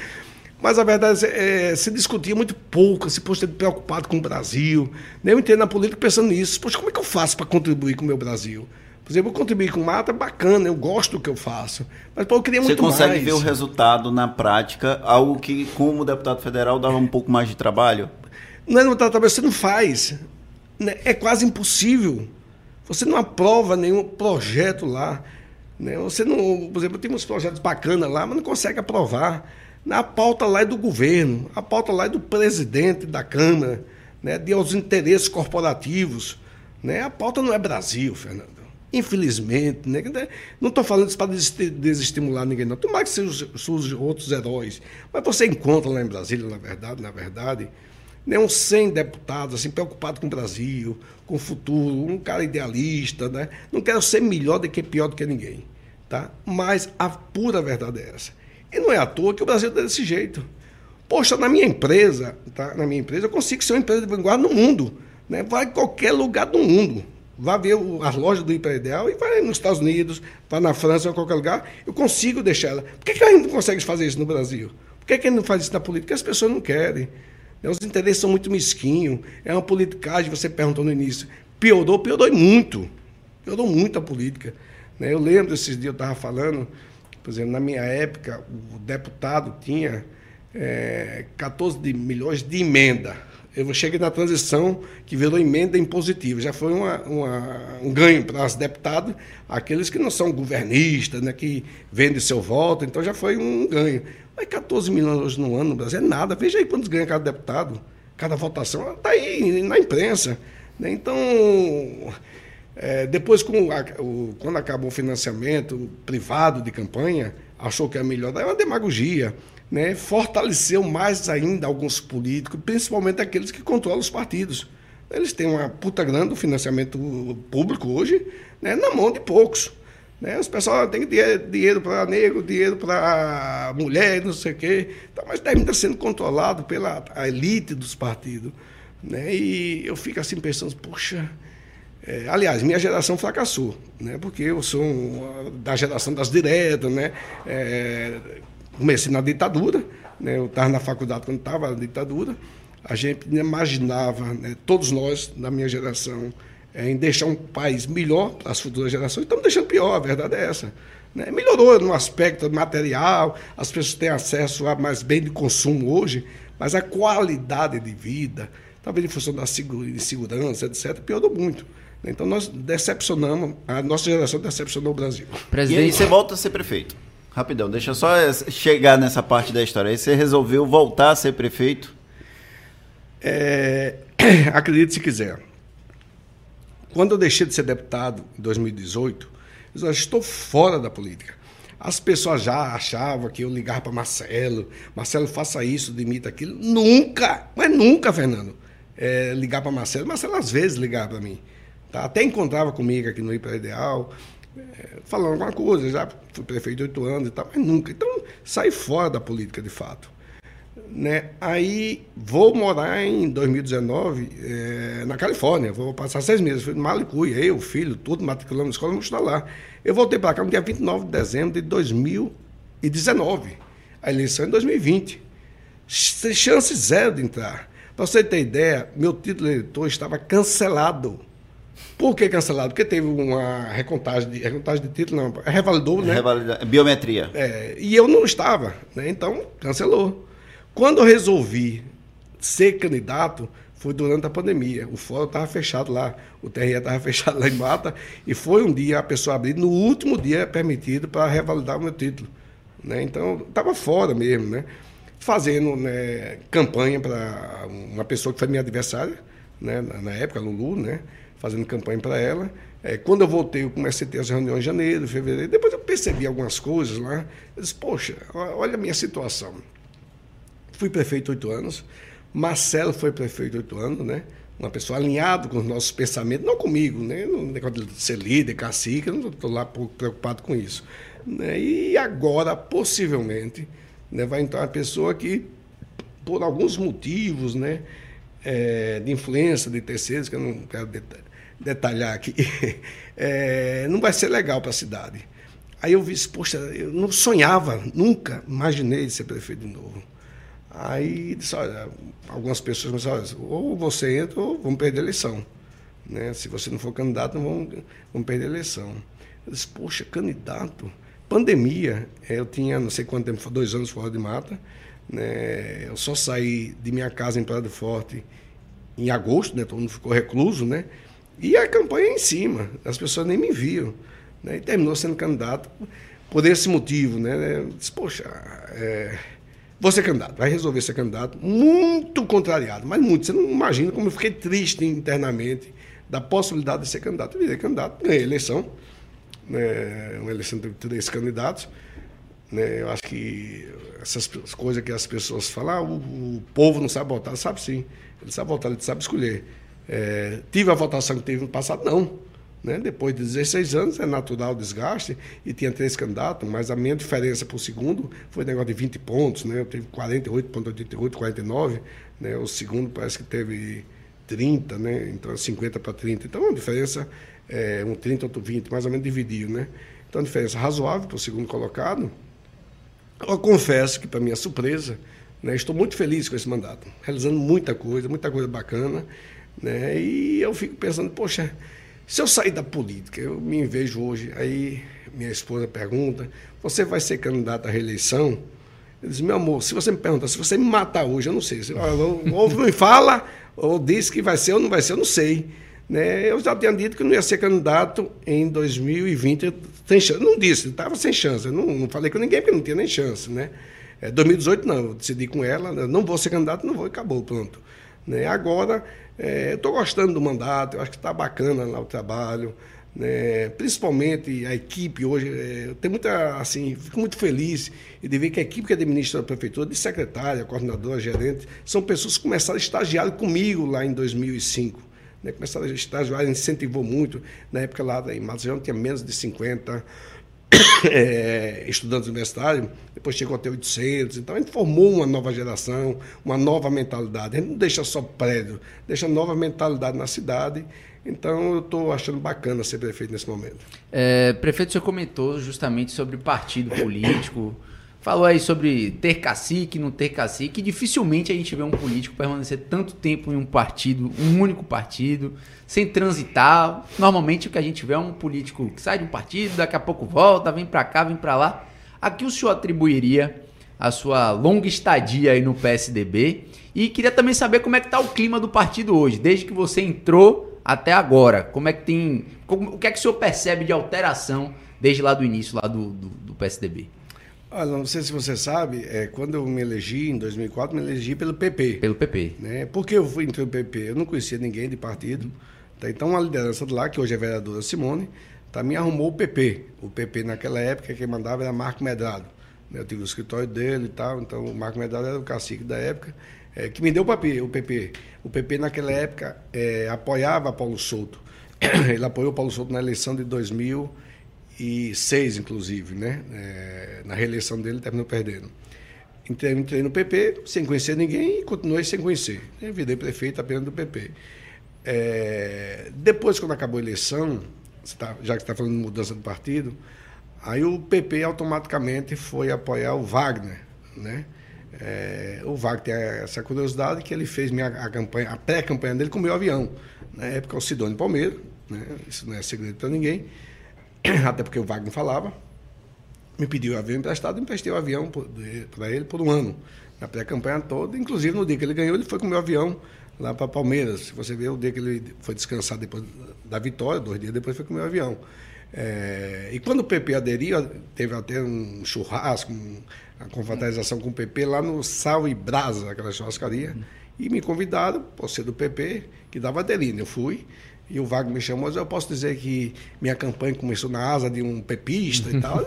Mas a verdade é, é se discutia muito pouco, se poxa, preocupado com o Brasil. Eu entendo na política pensando nisso. Poxa, como é que eu faço para contribuir com o meu Brasil? Por exemplo, eu contribuir com mata é bacana, eu gosto do que eu faço. Mas pô, eu queria muito
mais. Você consegue ver o resultado na prática, algo que, como deputado federal, dava um pouco mais de trabalho?
Não é no trabalho, você não faz. Né? É quase impossível. Você não aprova nenhum projeto lá. Né? Você não, por exemplo, tem uns projetos bacanas lá, mas não consegue aprovar. A pauta lá é do governo, a pauta lá é do presidente da Câmara, né, de aos interesses corporativos. Né? A pauta não é Brasil, Fernando. Infelizmente, né? não estou falando isso para desestimular ninguém, não. Tomara que sejam outros heróis. Mas você encontra lá em Brasília, na verdade, na verdade, né, uns 100 deputados assim, preocupados com o Brasil, com o futuro, um cara idealista. Né? Não quero ser melhor do que pior do que ninguém. Tá? Mas a pura verdade é essa e não é à toa que o Brasil está desse jeito. Poxa, na minha empresa, tá? na minha empresa, eu consigo ser uma empresa de vanguarda no mundo. Né? Vai em qualquer lugar do mundo. Vai ver as lojas do Imperial e vai nos Estados Unidos, vai na França, em qualquer lugar. Eu consigo deixar ela. Por que, que gente não consegue fazer isso no Brasil? Por que, que não faz isso na política? Porque as pessoas não querem. Né? Os interesses são muito mesquinhos. É uma politicagem, você perguntou no início. Piorou, piorou muito. Piorou muito a política. Né? Eu lembro, esses dias eu estava falando por exemplo, na minha época, o deputado tinha é, 14 milhões de emenda. Eu cheguei na transição que virou emenda impositiva. Já foi uma, uma, um ganho para os deputados, aqueles que não são governistas, né, que vendem seu voto, então já foi um ganho. Mas 14 milhões no ano no Brasil é nada. Veja aí quantos ganha cada deputado, cada votação. Está aí na imprensa. Né? Então, é, depois, com a, o, quando acabou o financiamento privado de campanha, achou que era melhor. É uma demagogia. Né? Fortaleceu mais ainda alguns políticos, principalmente aqueles que controlam os partidos. Eles têm uma puta grana do financiamento público hoje né? na mão de poucos. Né? Os pessoal têm dinheiro, dinheiro para negro, dinheiro para mulher, não sei o quê. Então, mas termina sendo controlado pela elite dos partidos. Né? E eu fico assim pensando, poxa, é, aliás, minha geração fracassou, né? porque eu sou um, da geração das diretas, né? É, comecei na ditadura, né? eu estava na faculdade quando estava a ditadura, a gente imaginava, né, todos nós, da minha geração, é, em deixar um país melhor para as futuras gerações, estamos deixando pior, a verdade é essa. Né? Melhorou no aspecto material, as pessoas têm acesso a mais bem de consumo hoje, mas a qualidade de vida, talvez em função da segurança, etc., piorou muito. Então nós decepcionamos, a nossa geração decepcionou o Brasil.
Presidente... E aí você volta a ser prefeito. Rapidão, deixa eu só chegar nessa parte da história. Aí você resolveu voltar a ser prefeito?
É, <clears throat> acredite se quiser. Quando eu deixei de ser deputado em 2018, eu já estou fora da política. As pessoas já achavam que eu ligava para Marcelo, Marcelo faça isso, demita aquilo. Nunca, mas nunca, Fernando, é, ligar para Marcelo. Marcelo às vezes ligava para mim. Tá? Até encontrava comigo aqui no Hiper Ideal, falando alguma coisa, já fui prefeito oito anos e tal, mas nunca. Então, saí fora da política de fato. Né? Aí vou morar em 2019 é, na Califórnia, vou passar seis meses. Fui no Malicuia, eu, filho, tudo, matriculando na escola, vamos estudar lá. Eu voltei para cá no dia 29 de dezembro de 2019. A eleição é em 2020. Chance zero de entrar. Para você ter ideia, meu título de eleitor estava cancelado por que cancelado? Porque teve uma recontagem de, recontagem de título, não, revalidou, né? Revalida,
biometria.
É, e eu não estava, né? Então, cancelou. Quando eu resolvi ser candidato, foi durante a pandemia. O fórum estava fechado lá, o TRE estava <laughs> fechado lá em Mata, e foi um dia a pessoa abrir, no último dia permitido para revalidar o meu título. Né? Então, estava fora mesmo, né? Fazendo né, campanha para uma pessoa que foi minha adversária, né, na época, Lulu, né? Fazendo campanha para ela. É, quando eu voltei, eu comecei a ter as reuniões em janeiro, fevereiro. Depois eu percebi algumas coisas lá. Eu disse, poxa, olha a minha situação. Fui prefeito oito anos, Marcelo foi prefeito oito anos, né? Uma pessoa alinhada com os nossos pensamentos, não comigo, né? No negócio de ser líder, cacique, eu não estou lá preocupado com isso. Né? E agora, possivelmente, né, vai entrar uma pessoa que, por alguns motivos, né? É, de influência de terceiros, que eu não quero detalhar aqui, <laughs> é, não vai ser legal para a cidade. Aí eu vi, poxa, eu não sonhava, nunca imaginei ser prefeito de novo. Aí disse, olha, algumas pessoas me disseram, ou você entra ou vamos perder a eleição. Né? Se você não for candidato, vamos, vamos perder a eleição. Eu disse, poxa, candidato? Pandemia, eu tinha não sei quanto tempo, dois anos fora de mata. Né? Eu só saí de minha casa em Prado Forte em agosto, né? todo mundo ficou recluso, né? E a campanha em cima, as pessoas nem me viam. Né? E terminou sendo candidato por esse motivo. Né? Disse, poxa, é, vou ser candidato, vai resolver ser candidato. Muito contrariado, mas muito. Você não imagina como eu fiquei triste internamente da possibilidade de ser candidato. Eu virei candidato, ganhei a eleição, né? uma eleição de três candidatos. Né? Eu acho que essas coisas que as pessoas falam, ah, o, o povo não sabe votar, sabe sim. Ele sabe votar, ele sabe escolher. É, tive a votação que teve no passado? Não. Né? Depois de 16 anos é natural o desgaste e tinha três candidatos, mas a minha diferença para o segundo foi negócio de 20 pontos, né? Eu tive 48,88, 49, né? O segundo parece que teve 30, né? Então 50 para 30. Então a diferença é um 30, outro 20, mais ou menos dividiu, né? Então a diferença razoável para o segundo colocado. Eu confesso que para minha surpresa, né, estou muito feliz com esse mandato, realizando muita coisa, muita coisa bacana. Né? E eu fico pensando, poxa, se eu sair da política, eu me vejo hoje, aí minha esposa pergunta, você vai ser candidato à reeleição? Eu disse, meu amor, se você me perguntar, se você me matar hoje, eu não sei. Ou me fala, ou diz que vai ser ou não vai ser, eu não sei. Né? Eu já tinha dito que não ia ser candidato em 2020, sem chance. Não disse, estava sem chance. Eu não, não falei com ninguém, porque não tinha nem chance. Né? É, 2018, não, eu decidi com ela, não vou ser candidato, não vou, acabou, pronto. Né? Agora, é, Estou gostando do mandato, eu acho que está bacana lá o trabalho. Né? Principalmente a equipe hoje, é, tem muita, assim, fico muito feliz de ver que a equipe que administra a prefeitura, de secretária, coordenadora, gerente, são pessoas que começaram a estagiar comigo lá em 2005. Né? Começaram a estagiar, incentivou muito. Na época lá em Matos tinha menos de 50 <coughs> é, estudantes universitários, depois chegou a ter 800. Então, a gente formou uma nova geração, uma nova mentalidade. A gente não deixa só prédio, deixa nova mentalidade na cidade. Então, eu estou achando bacana ser prefeito nesse momento.
É, prefeito, você comentou justamente sobre partido político, falou aí sobre ter cacique, não ter cacique. Dificilmente a gente vê um político permanecer tanto tempo em um partido, um único partido, sem transitar. Normalmente o que a gente vê é um político que sai de um partido, daqui a pouco volta, vem para cá, vem para lá. Aqui o senhor atribuiria a sua longa estadia aí no PSDB e queria também saber como é que está o clima do partido hoje, desde que você entrou até agora. Como é que tem, o que é que o senhor percebe de alteração desde lá do início lá do, do, do PSDB?
Olha, não sei se você sabe, é, quando eu me elegi em 2004, me elegi pelo PP.
Pelo PP.
Né? Por que eu fui entrei no PP? Eu não conhecia ninguém de partido. Tá? Então, a liderança de lá, que hoje é vereadora Simone, tá, me arrumou o PP. O PP, naquela época, quem mandava era Marco Medrado. Né? Eu tive o escritório dele e tal, então o Marco Medrado era o cacique da época, é, que me deu o PP, o PP. O PP, naquela época, é, apoiava Paulo Souto. <coughs> Ele apoiou Paulo Souto na eleição de 2000 e seis, inclusive, né? É, na reeleição dele, terminou perdendo. Entrei, entrei, no PP sem conhecer ninguém e continuei sem conhecer. Eu virei prefeito apenas do PP. É, depois, quando acabou a eleição, tá, já que está falando de mudança de partido, aí o PP automaticamente foi apoiar o Wagner, né? É, o Wagner tem essa curiosidade que ele fez minha, a, campanha, a pré-campanha dele com o meu avião. Na época, o Sidônio Palmeiro, né? isso não é segredo para ninguém. <clears throat> até porque o Wagner falava, me pediu o avião emprestado, emprestei o avião para ele por um ano, na pré-campanha toda. Inclusive, no dia que ele ganhou, ele foi com o meu avião lá para Palmeiras. Se você ver o dia que ele foi descansar depois da vitória, dois dias depois foi com o meu avião. É, e quando o PP aderiu, teve até um churrasco, um, uma confraternização com o PP lá no Sal e Brasa, aquela churrascaria, e me convidaram, por ser do PP, que dava aderindo. Eu fui, e o Wagner me chamou, eu posso dizer que minha campanha começou na asa de um pepista e tal.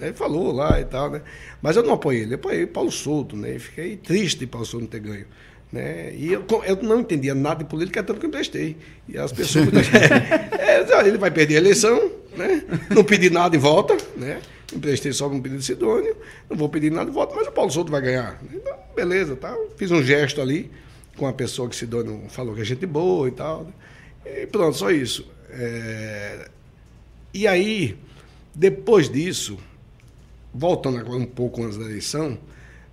Ele falou lá e tal, né? Mas eu não apoiei ele, eu apoiei Paulo Souto, né? E fiquei triste de Paulo Souto não ter ganho. Né? E eu, eu não entendia nada de política, tanto que eu emprestei. E as pessoas. <laughs> é, ele vai perder a eleição, né? Não pedi nada e volta, né? Emprestei só um pedido de Sidônio, não vou pedir nada e volta, mas o Paulo Souto vai ganhar. Então, beleza, tá? Fiz um gesto ali com a pessoa que Sidônio falou que é gente boa e tal. Né? E pronto, só isso. É... E aí, depois disso, voltando agora um pouco antes da eleição,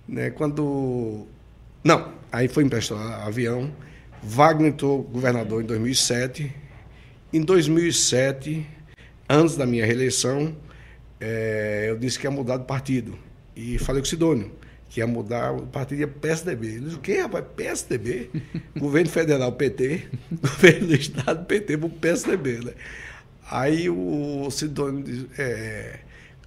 né, quando. Não, aí foi emprestado avião. Wagner entrou governador em 2007. Em 2007, antes da minha reeleição, é, eu disse que ia mudar de partido. E falei com o Sidônio que ia mudar o partido ia PSDB. Ele disse, o quê, rapaz? PSDB? <laughs> governo federal PT, <laughs> governo do estado PT para o PSDB, né? Aí o Sidônio é,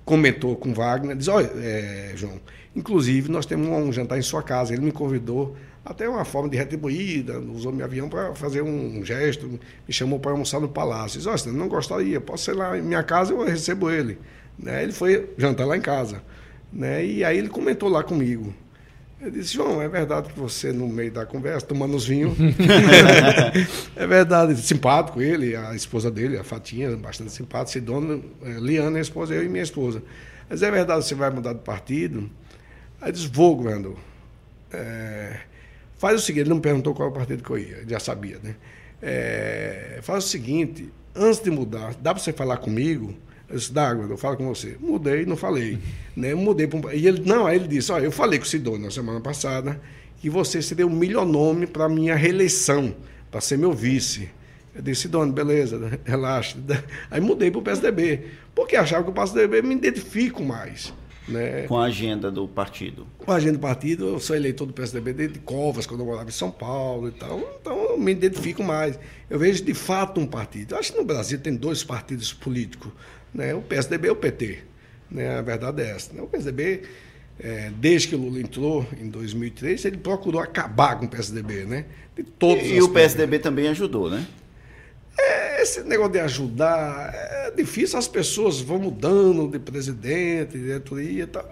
comentou com Wagner, disse, olha, é, João, inclusive nós temos um jantar em sua casa. Ele me convidou, até uma forma de retribuída, usou meu avião para fazer um gesto, me chamou para almoçar no palácio. Disse, olha, não gostaria, posso ser lá em minha casa, eu recebo ele. Né? Ele foi jantar lá em casa. Né? E aí ele comentou lá comigo. Eu disse, João, é verdade que você, no meio da conversa, tomando os vinhos. <laughs> é verdade, simpático ele, a esposa dele, a Fatinha, bastante simpática, Sidona, é, Liana, a esposa, eu e minha esposa. Mas é verdade, você vai mudar de partido? Aí disse, vou, governador. É, faz o seguinte, ele não me perguntou qual é o partido que eu ia, ele já sabia, né? É, faz o seguinte, antes de mudar, dá para você falar comigo? Eu disse, D'água, eu falo com você. Mudei, não falei. Né? Mudei um... E ele, não, aí ele disse, olha, eu falei com o Sidônio na semana passada que você seria o melhor nome para a minha reeleição, para ser meu vice. Eu disse, Sidônio, beleza, <laughs> relaxa. <laughs> Aí mudei para o PSDB, porque achava que o PSDB me identifico mais. Né?
Com a agenda do partido.
Com a agenda do partido, eu sou eleitor do PSDB desde Covas, quando eu morava em São Paulo e tal. Então eu me identifico mais. Eu vejo de fato um partido. Eu acho que no Brasil tem dois partidos políticos né? O PSDB e o PT. Né? A verdade é essa. Né? O PSDB, é, desde que o Lula entrou em 2003, ele procurou acabar com o PSDB. Né?
De todos e, e o PSDB também ajudou, né?
É, esse negócio de ajudar é difícil, as pessoas vão mudando de presidente, de diretoria e tal.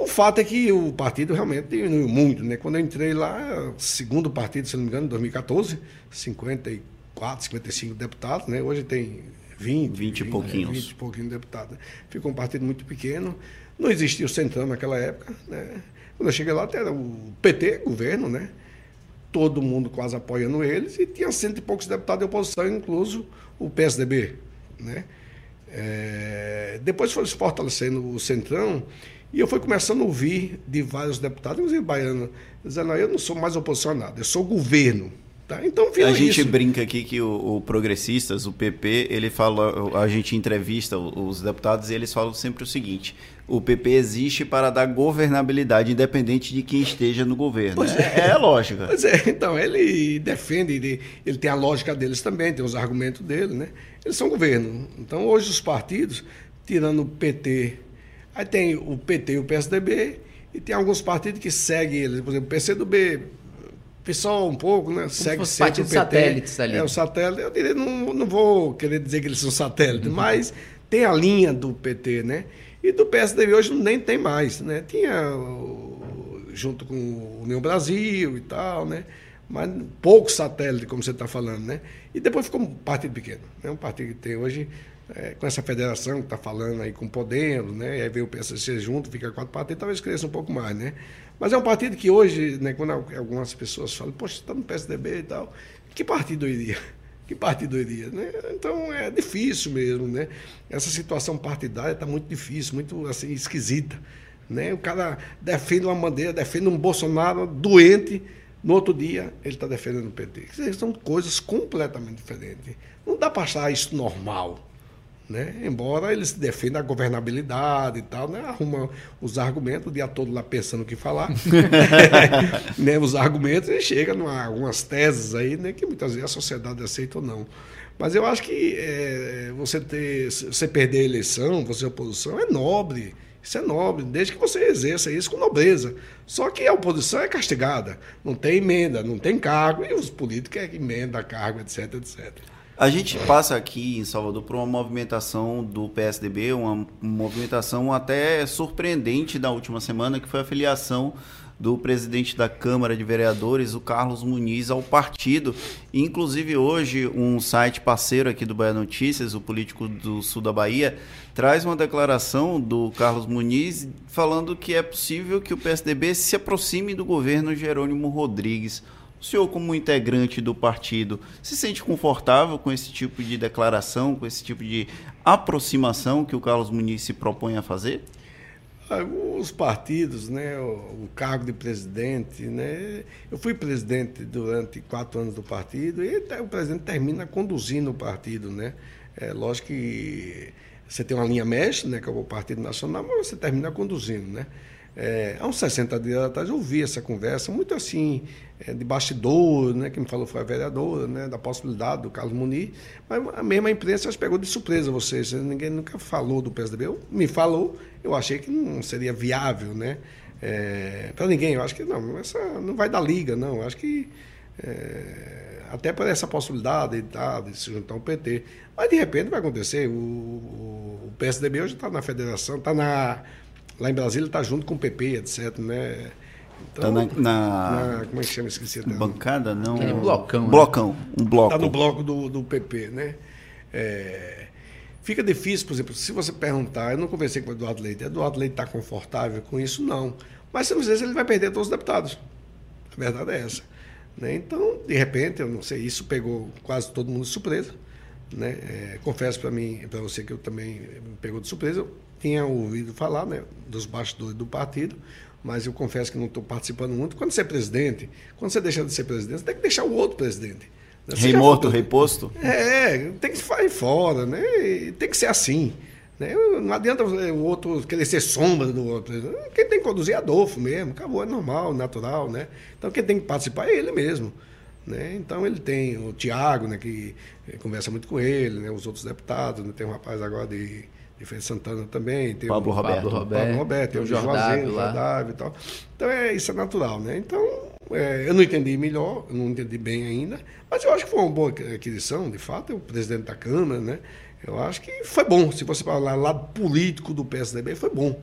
O fato é que o partido realmente diminuiu muito, né? Quando eu entrei lá, segundo partido, se não me engano, em 2014, 54, 55 deputados, né? Hoje tem 20,
20 e pouquinhos. 20
e pouquinhos deputados. Ficou um partido muito pequeno. Não existia o Centrão naquela época. Né? Quando eu cheguei lá, era o PT, governo, né? todo mundo quase apoiando eles, e tinha cento e poucos deputados de oposição, incluso o PSDB. Né? É... depois foi se fortalecendo o Centrão, E eu fui começando a ouvir de vários deputados, inclusive baiano, dizendo, eu não sou mais oposicionado, eu sou governo. Tá?
Então, a gente isso. brinca aqui que o, o, Progressistas, o PP, ele fala, a gente entrevista os deputados e eles falam sempre o seguinte: o PP existe para dar governabilidade, independente de quem esteja no governo. Pois é, é, é lógica.
Pois é, então, ele defende, ele, ele tem a lógica deles também, tem os argumentos dele, né? Eles são governo. Então, hoje os partidos, tirando o PT, aí tem o PT e o PSDB, e tem alguns partidos que seguem eles, por exemplo, o PCdoB pessoal um pouco, né? Como
segue sempre o PT. satélites ali.
É, o satélite. Eu diria, não, não vou querer dizer que eles são satélites, uhum. mas tem a linha do PT, né? E do PSDB hoje nem tem mais, né? Tinha junto com o União Brasil e tal, né? Mas pouco satélite, como você está falando, né? E depois ficou um partido pequeno, né? Um partido que tem hoje é, com essa federação que está falando aí com Podemos, né? E aí veio o PSC junto, fica quatro partidos, talvez cresça um pouco mais, né? Mas é um partido que hoje, né, quando algumas pessoas falam, poxa, está no PSDB e tal, que partido iria? <laughs> Que partido iria? Né? Então é difícil mesmo, né? Essa situação partidária está muito difícil, muito assim, esquisita. Né? O cara defende uma bandeira, defende um Bolsonaro doente, no outro dia ele está defendendo o PT. São coisas completamente diferentes. Não dá para achar isso normal. Né? Embora eles defendam a governabilidade e tal, né? arruma os argumentos o dia todo lá pensando o que falar. <laughs> né? Os argumentos e chega a algumas teses aí, né? que muitas vezes a sociedade aceita ou não. Mas eu acho que é, você ter, você perder a eleição, você oposição, é nobre. Isso é nobre, desde que você exerça isso com nobreza. Só que a oposição é castigada. Não tem emenda, não tem cargo, e os políticos é emenda, cargo, etc, etc.
A gente passa aqui em Salvador por uma movimentação do PSDB, uma movimentação até surpreendente da última semana, que foi a filiação do presidente da Câmara de Vereadores, o Carlos Muniz, ao partido. Inclusive, hoje, um site parceiro aqui do Bahia Notícias, o Político do Sul da Bahia, traz uma declaração do Carlos Muniz falando que é possível que o PSDB se aproxime do governo Jerônimo Rodrigues. O senhor, como integrante do partido, se sente confortável com esse tipo de declaração, com esse tipo de aproximação que o Carlos Muniz se propõe a fazer?
Ah, os partidos, né, o, cargo de presidente, né, eu fui presidente durante quatro anos do partido e o presidente termina conduzindo o partido, né. É lógico que você tem uma linha mestre, né, que é o Partido Nacional, mas você termina conduzindo, né. É, há uns 60 dias atrás eu ouvi essa conversa, muito assim, é, de bastidor, né, que me falou foi a vereadora, né, da possibilidade do Carlos Muniz, mas a mesma imprensa acho, pegou de surpresa vocês, ninguém nunca falou do PSDB, eu, me falou, eu achei que não seria viável, né, é, para ninguém, eu acho que não, essa não vai dar liga, não, eu acho que é, até por essa possibilidade tá, de se juntar ao PT, mas de repente vai acontecer, o, o, o PSDB hoje está na federação, está na lá em Brasília está junto com o PP, etc, né,
então, tá na, na,
na, Como é que chama? Esqueci até.
Bancada, não. Aquele
blocão.
Né? Blocão. Um bloco.
Está no bloco do, do PP, né? É, fica difícil, por exemplo, se você perguntar, eu não conversei com o Eduardo Leite, Eduardo Leite está confortável com isso? Não. Mas às vezes ele vai perder todos os deputados. A verdade é essa. Né? Então, de repente, eu não sei, isso pegou quase todo mundo de surpresa. Né? É, confesso para mim, para você que eu também me pegou de surpresa, eu tinha ouvido falar né, dos bastidores do partido, mas eu confesso que não estou participando muito. Quando você é presidente, quando você deixa de ser presidente, você tem que deixar o outro presidente.
Né? Rei morto, rei posto?
É, tem que sair fora, né? E tem que ser assim. Né? Não adianta o outro querer ser sombra do outro. Quem tem que conduzir é Adolfo mesmo, acabou, é normal, natural, né? Então quem tem que participar é ele mesmo. Né? Então ele tem o Tiago, né, que conversa muito com ele, né, os outros deputados, né? tem um rapaz agora de de Feira Santana também. Tem
Pablo
o,
Roberto.
Pablo Roberto, Pablo Roberto tem o, o Jordávio, Jordávio e tal. Então, é, isso é natural, né? Então, é, eu não entendi melhor, não entendi bem ainda, mas eu acho que foi uma boa aquisição, de fato, é o presidente da Câmara, né? Eu acho que foi bom. Se você falar lado político do PSDB, foi bom.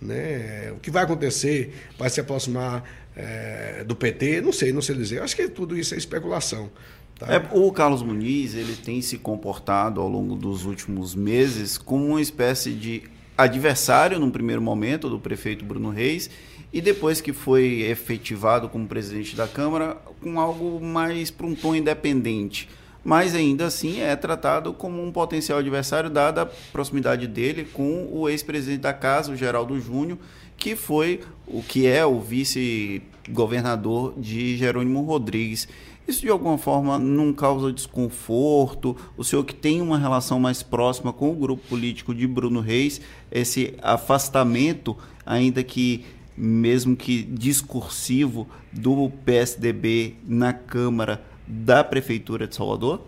Né? O que vai acontecer? Vai se aproximar é, do PT? Não sei, não sei dizer. Eu acho que tudo isso é especulação.
Tá. É, o Carlos Muniz ele tem se comportado ao longo dos últimos meses como uma espécie de adversário, num primeiro momento, do prefeito Bruno Reis, e depois que foi efetivado como presidente da Câmara, com algo mais para um tom independente. mas ainda assim é tratado como um potencial adversário, dada a proximidade dele com o ex-presidente da casa, o Geraldo Júnior, que foi o que é o vice-governador de Jerônimo Rodrigues. Isso de alguma forma não causa desconforto? O senhor que tem uma relação mais próxima com o grupo político de Bruno Reis, esse afastamento, ainda que mesmo que discursivo, do PSDB na Câmara da Prefeitura de Salvador?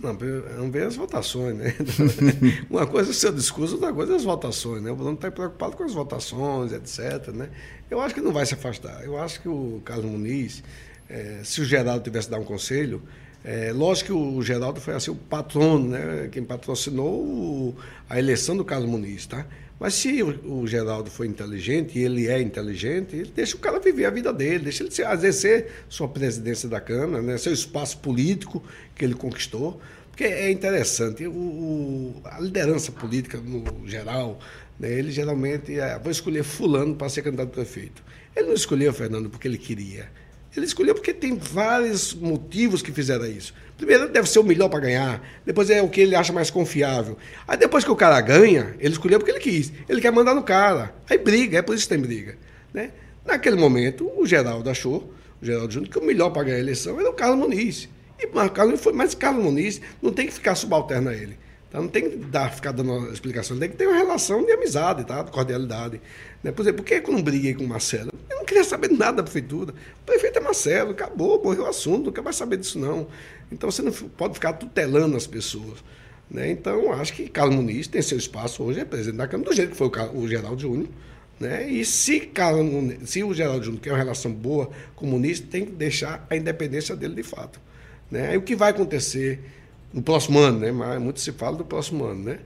Não, não vê as votações, né? <laughs> Uma coisa é o seu discurso, outra coisa é as votações, né? O Bruno está preocupado com as votações, etc. Né? Eu acho que não vai se afastar. Eu acho que o Carlos Muniz, é, se o Geraldo tivesse dado um conselho, é, lógico que o Geraldo foi assim o patrono, né? Quem patrocinou a eleição do Carlos Muniz, tá? Mas se o, o, Geraldo foi inteligente, e ele é inteligente, ele deixa o cara viver a vida dele, deixa ele exercer sua presidência da Câmara, né, seu espaço político que ele conquistou. Porque é interessante, o, o a liderança política no geral, né, ele geralmente é, vou escolher fulano para ser candidato a prefeito. Ele não escolheu Fernando porque ele queria. Ele escolheu porque tem vários motivos que fizeram isso. Primeiro, deve ser o melhor para ganhar. Depois é o que ele acha mais confiável. Aí depois que o cara ganha, ele escolheu porque ele quis. Ele quer mandar no cara. Aí briga, é por isso que tem briga. Né? Naquele momento, o Geraldo achou, o Geraldo Júnior, que o melhor para ganhar a eleição era o Carlos Muniz. E Carlos foi, mas Carlos Muniz não tem que ficar subalterno a ele. Tá? Não tem que dar, ficar dando explicação, tem que ter uma relação de amizade, tá? de cordialidade. Né? Por exemplo, por que eu não briguei com o Marcelo? Eu não queria saber nada da prefeitura. O prefeito é Marcelo, acabou, morreu o assunto, não quer mais saber disso não. Então você não pode ficar tutelando as pessoas. Né? Então, acho que Carlos Muniz tem seu espaço hoje, é presidente da Câmara, do jeito que foi o, o Geraldo Júnior. Né? E se, Carlos Muniz, se o Geraldo Júnior quer uma relação boa com o Muniz, tem que deixar a independência dele de fato. Né? E o que vai acontecer no próximo ano, né? Mas muito se fala do próximo ano, né?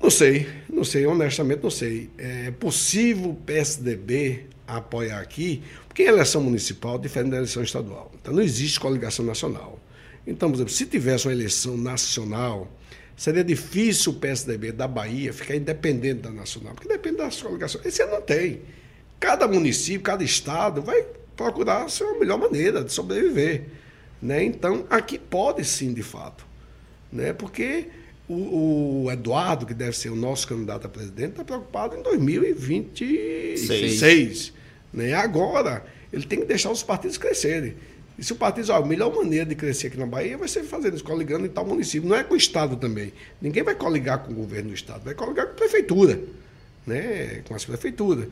Não sei, não sei, honestamente não sei. É possível o PSDB apoiar aqui, porque eleição municipal diferente da eleição estadual. Então não existe coligação nacional. Então, por exemplo, se tivesse uma eleição nacional, seria difícil o PSDB da Bahia ficar independente da nacional, porque depende das coligações. Esse ano não tem. Cada município, cada estado vai procurar a sua melhor maneira de sobreviver. Né? Então, aqui pode sim, de fato. Né? Porque o, o Eduardo, que deve ser o nosso candidato a presidente, está preocupado em 2026. Seis. Né? Agora, ele tem que deixar os partidos crescerem. E se o partido diz, ó, a melhor maneira de crescer aqui na Bahia vai ser fazendo isso, coligando em tal município. Não é com o Estado também. Ninguém vai coligar com o governo do Estado, vai coligar com a prefeitura, né? com as prefeituras.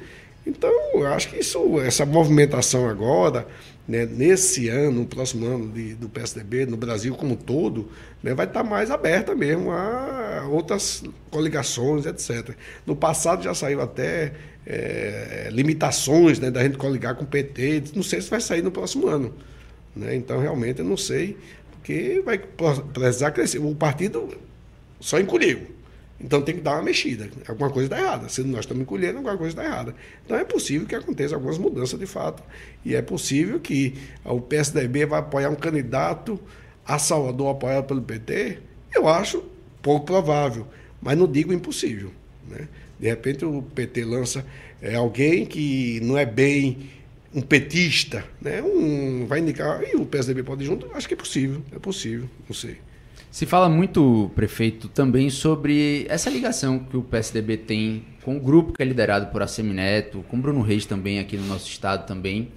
Então, eu acho que isso, essa movimentação agora, né, nesse ano, no próximo ano de, do PSDB, no Brasil como todo, né, vai estar mais aberta mesmo a outras coligações, etc. No passado já saiu até é, limitações né, da gente coligar com o PT, não sei se vai sair no próximo ano. Né? Então, realmente, eu não sei, porque vai precisar crescer. O partido só encolheu. Então tem que dar uma mexida. Alguma coisa está errada. Se nós estamos encolhendo, alguma coisa está errada. Então é possível que aconteça algumas mudanças de fato. E é possível que o PSDB vai apoiar um candidato a Salvador apoiado pelo PT. Eu acho pouco provável, mas não digo impossível. Né? De repente o PT lança é, alguém que não é bem um petista, né? um, vai indicar, e o PSDB pode ir junto? Acho que é possível, é possível, não sei.
Se fala muito, prefeito, também sobre essa ligação que o PSDB tem com o grupo que é liderado por Assemineto, com Bruno Reis também aqui no nosso estado também.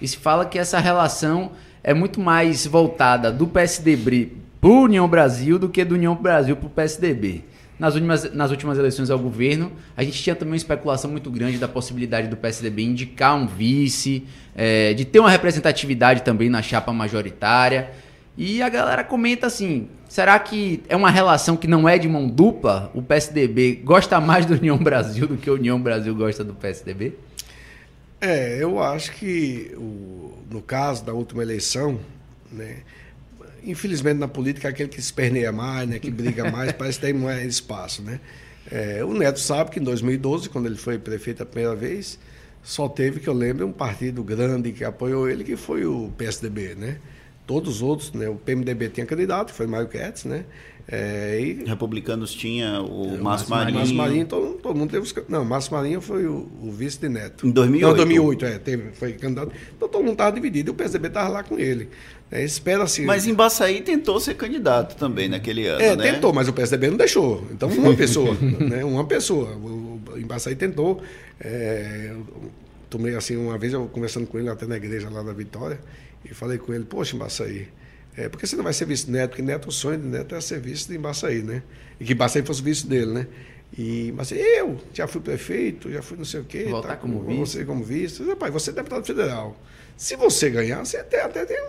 E se fala que essa relação é muito mais voltada do PSDB para União Brasil do que do União Brasil para o PSDB. Nas últimas, nas últimas eleições ao governo, a gente tinha também uma especulação muito grande da possibilidade do PSDB indicar um vice, é, de ter uma representatividade também na chapa majoritária. E a galera comenta assim: será que é uma relação que não é de mão dupla? O PSDB gosta mais do União Brasil do que o União Brasil gosta do PSDB?
É, eu acho que o, no caso da última eleição, né, infelizmente na política aquele que esperneia mais, né, que briga mais, <laughs> parece que tem mais espaço. Né? É, o Neto sabe que em 2012, quando ele foi prefeito a primeira vez, só teve, que eu lembro, um partido grande que apoiou ele, que foi o PSDB. Né? Todos os outros, né? O PMDB tinha candidato, foi Mário Ketz, né?
É, e... Republicanos tinha o é, Márcio Marinho.
Márcio Marinho, todo, todo mundo teve. Não, Márcio Marinho foi o, o, vice de Neto.
Em 2008?
Não, 2008, é, teve, foi candidato. Então todo mundo estava dividido e o PSDB estava lá com ele. É, espera assim.
Mas em Baçaí tentou ser candidato também naquele ano.
É,
né?
tentou, mas o PSDB não deixou. Então, uma pessoa, <laughs> né? Uma pessoa. O, o, em Baçaí tentou. É, tomei assim, uma vez eu conversando com ele até na igreja lá na Vitória, e falei com ele, poxa, Baçaí é, porque você não vai ser vice neto, porque neto, o sonho de neto é ser vice de Embaçaí, né? E que Embaçaí fosse vice dele, né? E, mas eu já fui prefeito, já fui não sei o quê.
Voltar tá, como,
vice. Você como vice. Rapaz, você é deputado federal. Se você ganhar, você até, até tem,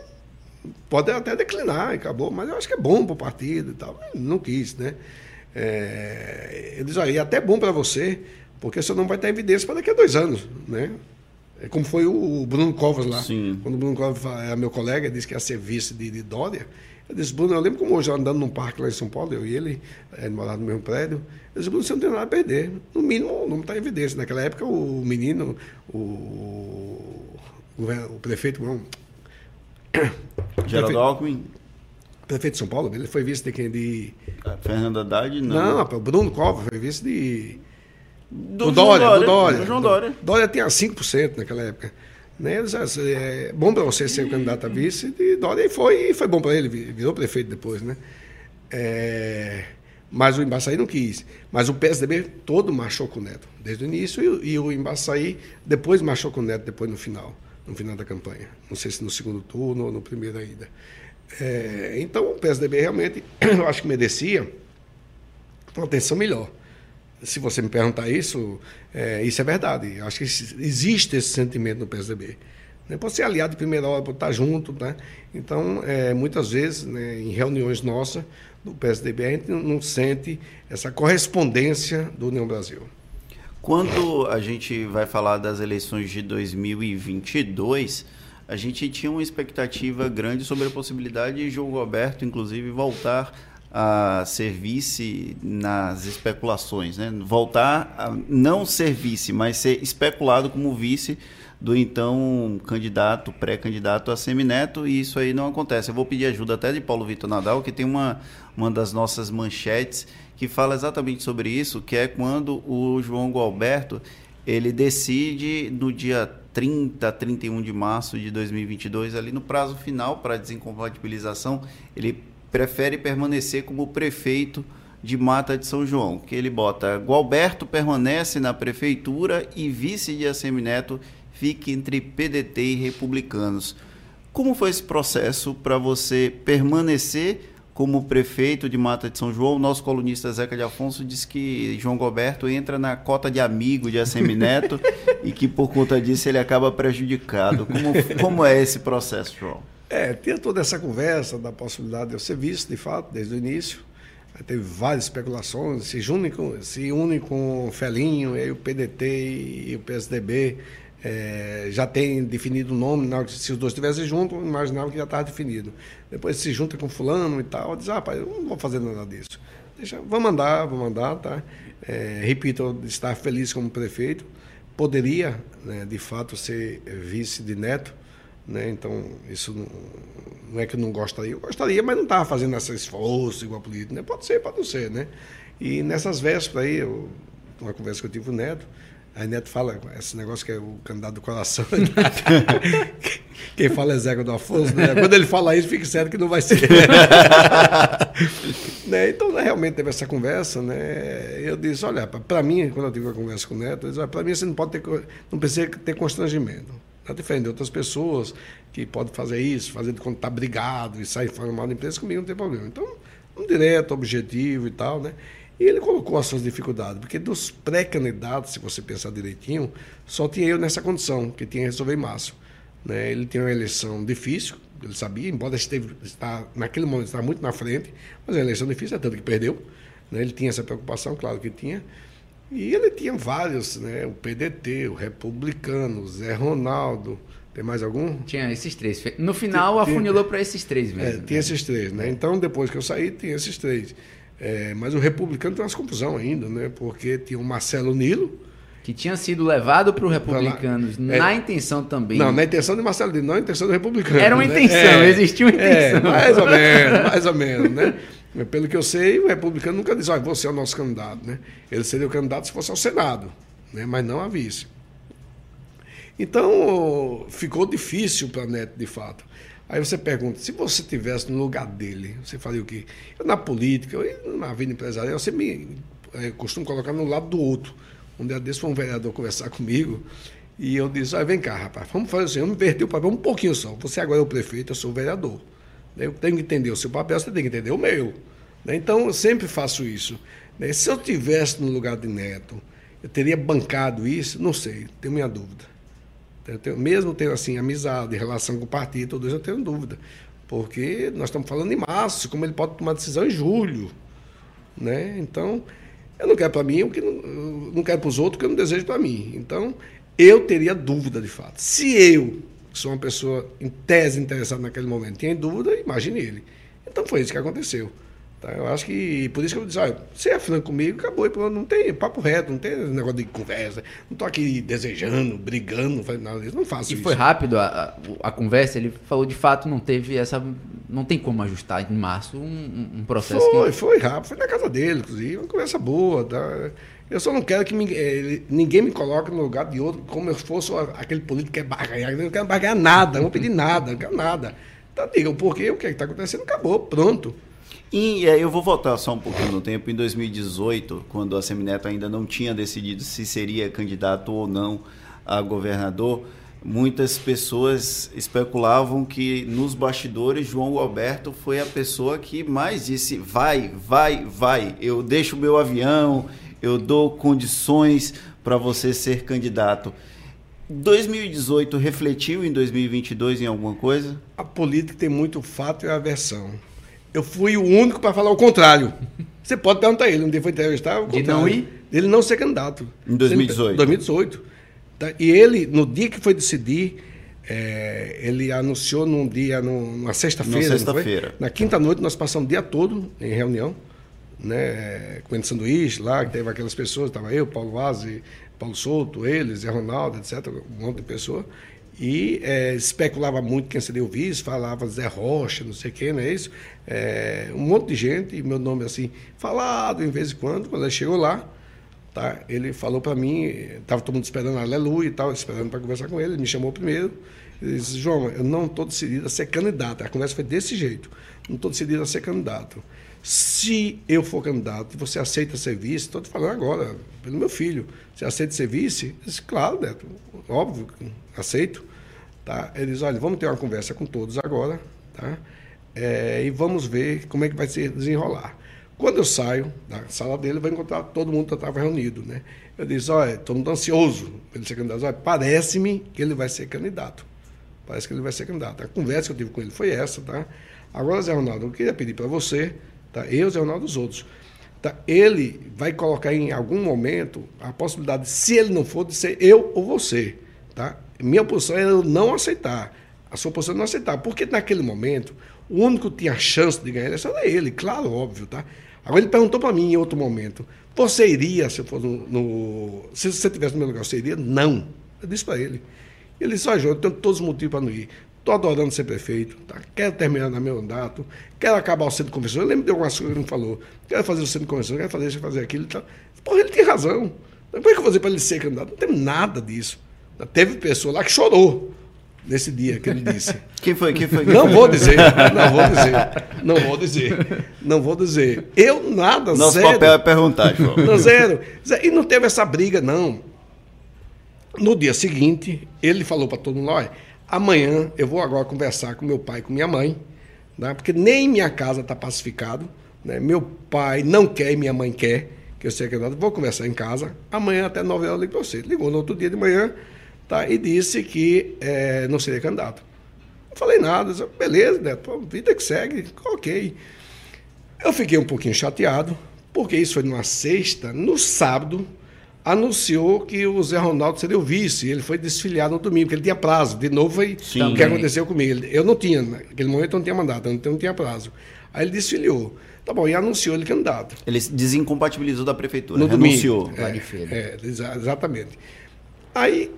pode até declinar, acabou. Mas eu acho que é bom para o partido e tal. Não quis, né? É, ele diz, olha, é até bom para você, porque você não vai ter evidência para daqui a dois anos, né? É como foi o Bruno Covas lá.
Sim.
Quando o Bruno Covas é meu colega, disse que ia ser vice de, de Dória. Eu disse, Bruno, eu lembro como hoje, andando num parque lá em São Paulo, eu e ele, ele morava no mesmo prédio. Eu disse, Bruno, você não tem nada a perder. No mínimo, não está em evidência. Naquela época, o menino, o, o, o prefeito. Não, <coughs>
Geraldo Alckmin.
Prefeito de São Paulo, ele foi vice de quem? De.
Fernando Haddad, não.
Não, o Bruno Covas foi vice de.
Do,
do Dória,
Dória,
do Dória.
Do João Dória.
Dória tinha 5% naquela época. Né? É bom para você ser candidato a vice, e Dória e foi, e foi bom para ele, virou prefeito depois, né? É, mas o Embaçaí não quis. Mas o PSDB todo marchou com o Neto, desde o início, e, e o Embaçaí depois marchou com o Neto, depois no final, no final da campanha. Não sei se no segundo turno ou no primeiro ainda. É, então o PSDB realmente, <clears throat> eu acho que merecia uma atenção melhor se você me perguntar isso, é, isso é verdade. Eu acho que existe esse sentimento no PSDB. Né? Pode ser aliado de primeira hora, pode estar junto. Né? Então, é, muitas vezes, né, em reuniões nossas do PSDB, a gente não sente essa correspondência do União Brasil.
Quando a gente vai falar das eleições de 2022, a gente tinha uma expectativa grande sobre a possibilidade de João Roberto, inclusive, voltar a ser vice nas especulações, né? voltar a não ser vice, mas ser especulado como vice do então candidato, pré-candidato a semineto, e isso aí não acontece. Eu vou pedir ajuda até de Paulo Vitor Nadal, que tem uma, uma das nossas manchetes que fala exatamente sobre isso, que é quando o João Gualberto ele decide no dia 30, 31 de março de 2022, ali no prazo final para desincompatibilização, ele prefere permanecer como prefeito de Mata de São João, que ele bota Gualberto permanece na prefeitura e vice de Assemineto fica entre PDT e republicanos. Como foi esse processo para você permanecer como prefeito de Mata de São João? O nosso colunista Zeca de Afonso disse que João Goberto entra na cota de amigo de Assemineto <laughs> e que por conta disso ele acaba prejudicado. Como, como é esse processo, João?
É, tinha toda essa conversa da possibilidade de eu ser visto, de fato, desde o início. Aí teve várias especulações, se une com, se une com o Felinho, aí o PDT e o PSDB é, já tem definido o nome, se os dois estivessem juntos, imaginava que já estava definido. Depois se junta com fulano e tal, diz, ah, rapaz, eu não vou fazer nada disso. Deixa, vou mandar, vou mandar, tá? É, repito, estar feliz como prefeito. Poderia, né, de fato, ser vice de Neto, né? Então, isso não, não, é que eu não gostaria, eu gostaria, mas não estava fazendo esse esforço igual a política. Né? Pode ser, pode não ser. Né? E nessas vésperas aí, eu, uma conversa que eu tive com o Neto, aí Neto fala esse negócio que é o candidato do coração. <laughs> Quem fala é Zé do Afonso, né? Quando ele fala isso, fica certo que não vai ser. <laughs> né? Então, né, realmente teve essa conversa, né? Eu disse, olha, para mim, quando eu tive a conversa com o Neto, eu disse, para mim você não pode ter, não precisa ter constrangimento. Está diferente de outras pessoas que podem fazer isso, fazer de quando está brigado e sair falando mal da empresa, comigo não tem problema. Então, um direto, objetivo e tal, né? E ele colocou as suas dificuldades, porque dos pré-candidatos, se você pensar direitinho, só tinha eu nessa condição, que tinha que resolver em março. Né? Ele tinha uma eleição difícil, ele sabia, embora esteve, está, naquele momento estava muito na frente, mas a eleição difícil, é tanto que perdeu. Né? Ele tinha essa preocupação, claro que tinha. E ele tinha vários, né? O PDT, o Republicano, o Zé Ronaldo. Tem mais algum?
Tinha esses três. No final, tinha, afunilou para esses três mesmo.
É, né? tinha esses três, né? Então, depois que eu saí, tinha esses três. É, mas o Republicano tem umas confusão ainda, né? Porque tinha o Marcelo Nilo
Que tinha sido levado para os republicanos é, na intenção também.
Não, na intenção de Marcelo Dias, não na intenção do republicano.
Era uma né? intenção, é, existiu uma é, intenção.
mais ou menos, mais ou menos, né? Pelo que eu sei, o republicano nunca diz, olha, você é o nosso candidato, né? Ele seria o candidato se fosse ao Senado, né? mas não a vice. Então, ficou difícil para Neto, de fato. Aí você pergunta, se você tivesse no lugar dele, você faria o quê? Eu, na política, eu, na vida empresarial, você me é, costumo colocar no lado do outro. Um dia desse foi um vereador conversar comigo e eu disse, ah, vem cá, rapaz, vamos fazer assim, eu me perdi o papel um pouquinho só. Você agora é o prefeito, eu sou o vereador. Eu tenho que entender o seu papel, você tem que entender o meu. Né? Então, eu sempre faço isso. Né? Se eu tivesse no lugar de Neto, eu teria bancado isso? Não sei, tenho minha dúvida. Tenho, mesmo tendo assim amizade, relação com o partido, tudo isso, eu tenho dúvida. Porque nós estamos falando em março, como ele pode tomar decisão em julho. Né? Então, eu não quero para mim o que não, não quero para os outros o que eu não desejo para mim. Então, eu teria dúvida de fato. Se eu sou uma pessoa em tese interessada naquele momento, tinha dúvida, imagine ele. Então foi isso que aconteceu. Tá? Eu acho que, por isso que eu disse, olha, você é franco comigo, acabou, não tem papo reto, não tem negócio de conversa, não estou aqui desejando, brigando, nada disso, não faço
e
isso.
E foi rápido a, a, a, conversa, ele falou de fato, não teve essa, não tem como ajustar em março um, um processo
Foi,
que...
foi rápido, foi na casa dele, inclusive, uma conversa boa, tá? Eu só não quero que me, eh, ninguém me coloque no lugar de outro como eu fosse aquele político que quer barganhar. Eu não quero barganhar nada, não vou pedir nada, não quero nada. Então diga o porquê, o que é está acontecendo, acabou, pronto.
E eu vou voltar só um pouquinho no tempo. Em 2018, quando a Semineto ainda não tinha decidido se seria candidato ou não a governador, muitas pessoas especulavam que nos bastidores João Alberto foi a pessoa que mais disse: vai, vai, vai, eu deixo o meu avião, eu dou condições para você ser candidato. 2018 refletiu em 2022 em alguma coisa?
A política tem muito fato e aversão. Eu fui o único para falar o contrário. Você pode perguntar a ele, um dia foi entrevistar o
contrário. De não ir?
Ele não ser candidato.
Em 2018?
2018. Tá? E ele, no dia que foi decidir, é, ele anunciou num dia, numa sexta-feira.
Na sexta-feira.
Na quinta noite, nós passamos o dia todo em reunião, né, comendo sanduíche lá, que teve aquelas pessoas, estava eu, Paulo Vaz, Paulo Souto, eles, Zé Ronaldo, etc., um monte de pessoas. E é, especulava muito quem seria o vice, falava Zé Rocha, não sei quem, não é isso? É, um monte de gente, e meu nome assim, falado em vez em quando, quando ele chegou lá, tá, ele falou para mim, estava todo mundo esperando aleluia e tal, esperando para conversar com ele, ele me chamou primeiro, ele disse, João, eu não estou decidido a ser candidato. A conversa foi desse jeito, não estou decidido a ser candidato. Se eu for candidato, você aceita ser vice? Estou te falando agora, pelo meu filho. Você aceita ser vice? Eu disse, claro, Neto, óbvio, aceito. Tá? Ele diz, olha, vamos ter uma conversa com todos agora, tá? É, e vamos ver como é que vai se desenrolar. Quando eu saio da sala dele, vai encontrar todo mundo que estava reunido, né? Eu disse, olha, estou muito ansioso para ele ser candidato. Parece-me que ele vai ser candidato. Parece que ele vai ser candidato. A conversa que eu tive com ele foi essa, tá? Agora, Zé Ronaldo, eu queria pedir para você Tá? Eu, Zé Ronaldo, os outros. Tá? Ele vai colocar em algum momento a possibilidade, se ele não for, de ser eu ou você. Tá? Minha posição é eu não aceitar. A sua posição é não aceitar. Porque naquele momento, o único que tinha chance de ganhar era ele, claro, óbvio. Tá? Agora ele perguntou para mim em outro momento: você iria, se for no, no, se você tivesse no meu lugar, você iria? Não. Eu disse para ele. Ele disse: olha, João, eu tenho todos os motivos para não ir. Estou adorando ser prefeito, tá? quero terminar no meu mandato, quero acabar o centro de convenção. Eu lembro de algumas coisas que ele me falou. Quero fazer o centro de convenção, quero fazer isso, fazer aquilo. Tá? Porra, ele tem razão. Como é que eu vou fazer para ele ser candidato? Não tem nada disso. Teve pessoa lá que chorou nesse dia que ele disse. <laughs>
Quem foi? Quem foi?
Quem não foi? vou dizer, não vou dizer, não vou dizer, não vou dizer. Eu nada,
Nosso
zero.
Nosso papel é perguntar, João.
Não, zero. E não teve essa briga, não. No dia seguinte, ele falou para todo mundo, olha, Amanhã eu vou agora conversar com meu pai com minha mãe, né? porque nem minha casa está pacificado. Né? Meu pai não quer e minha mãe quer que eu seja candidato. Vou conversar em casa. Amanhã até 9 horas eu ligo para você. Ligou no outro dia de manhã tá? e disse que é, não seria candidato. Não falei nada. Disse, Beleza, Neto, vida que segue. Ok. Eu fiquei um pouquinho chateado, porque isso foi numa sexta. No sábado, anunciou que o Zé Ronaldo seria o vice. Ele foi desfiliado no domingo, porque ele tinha prazo. De novo foi Sim. o que aconteceu comigo. Eu não tinha, naquele momento eu não tinha mandato, eu não tinha prazo. Aí ele desfiliou. Tá bom, e anunciou ele candidato.
Ele se desincompatibilizou da prefeitura,
No
renunciou.
domingo. É, é, exa- exatamente. Aí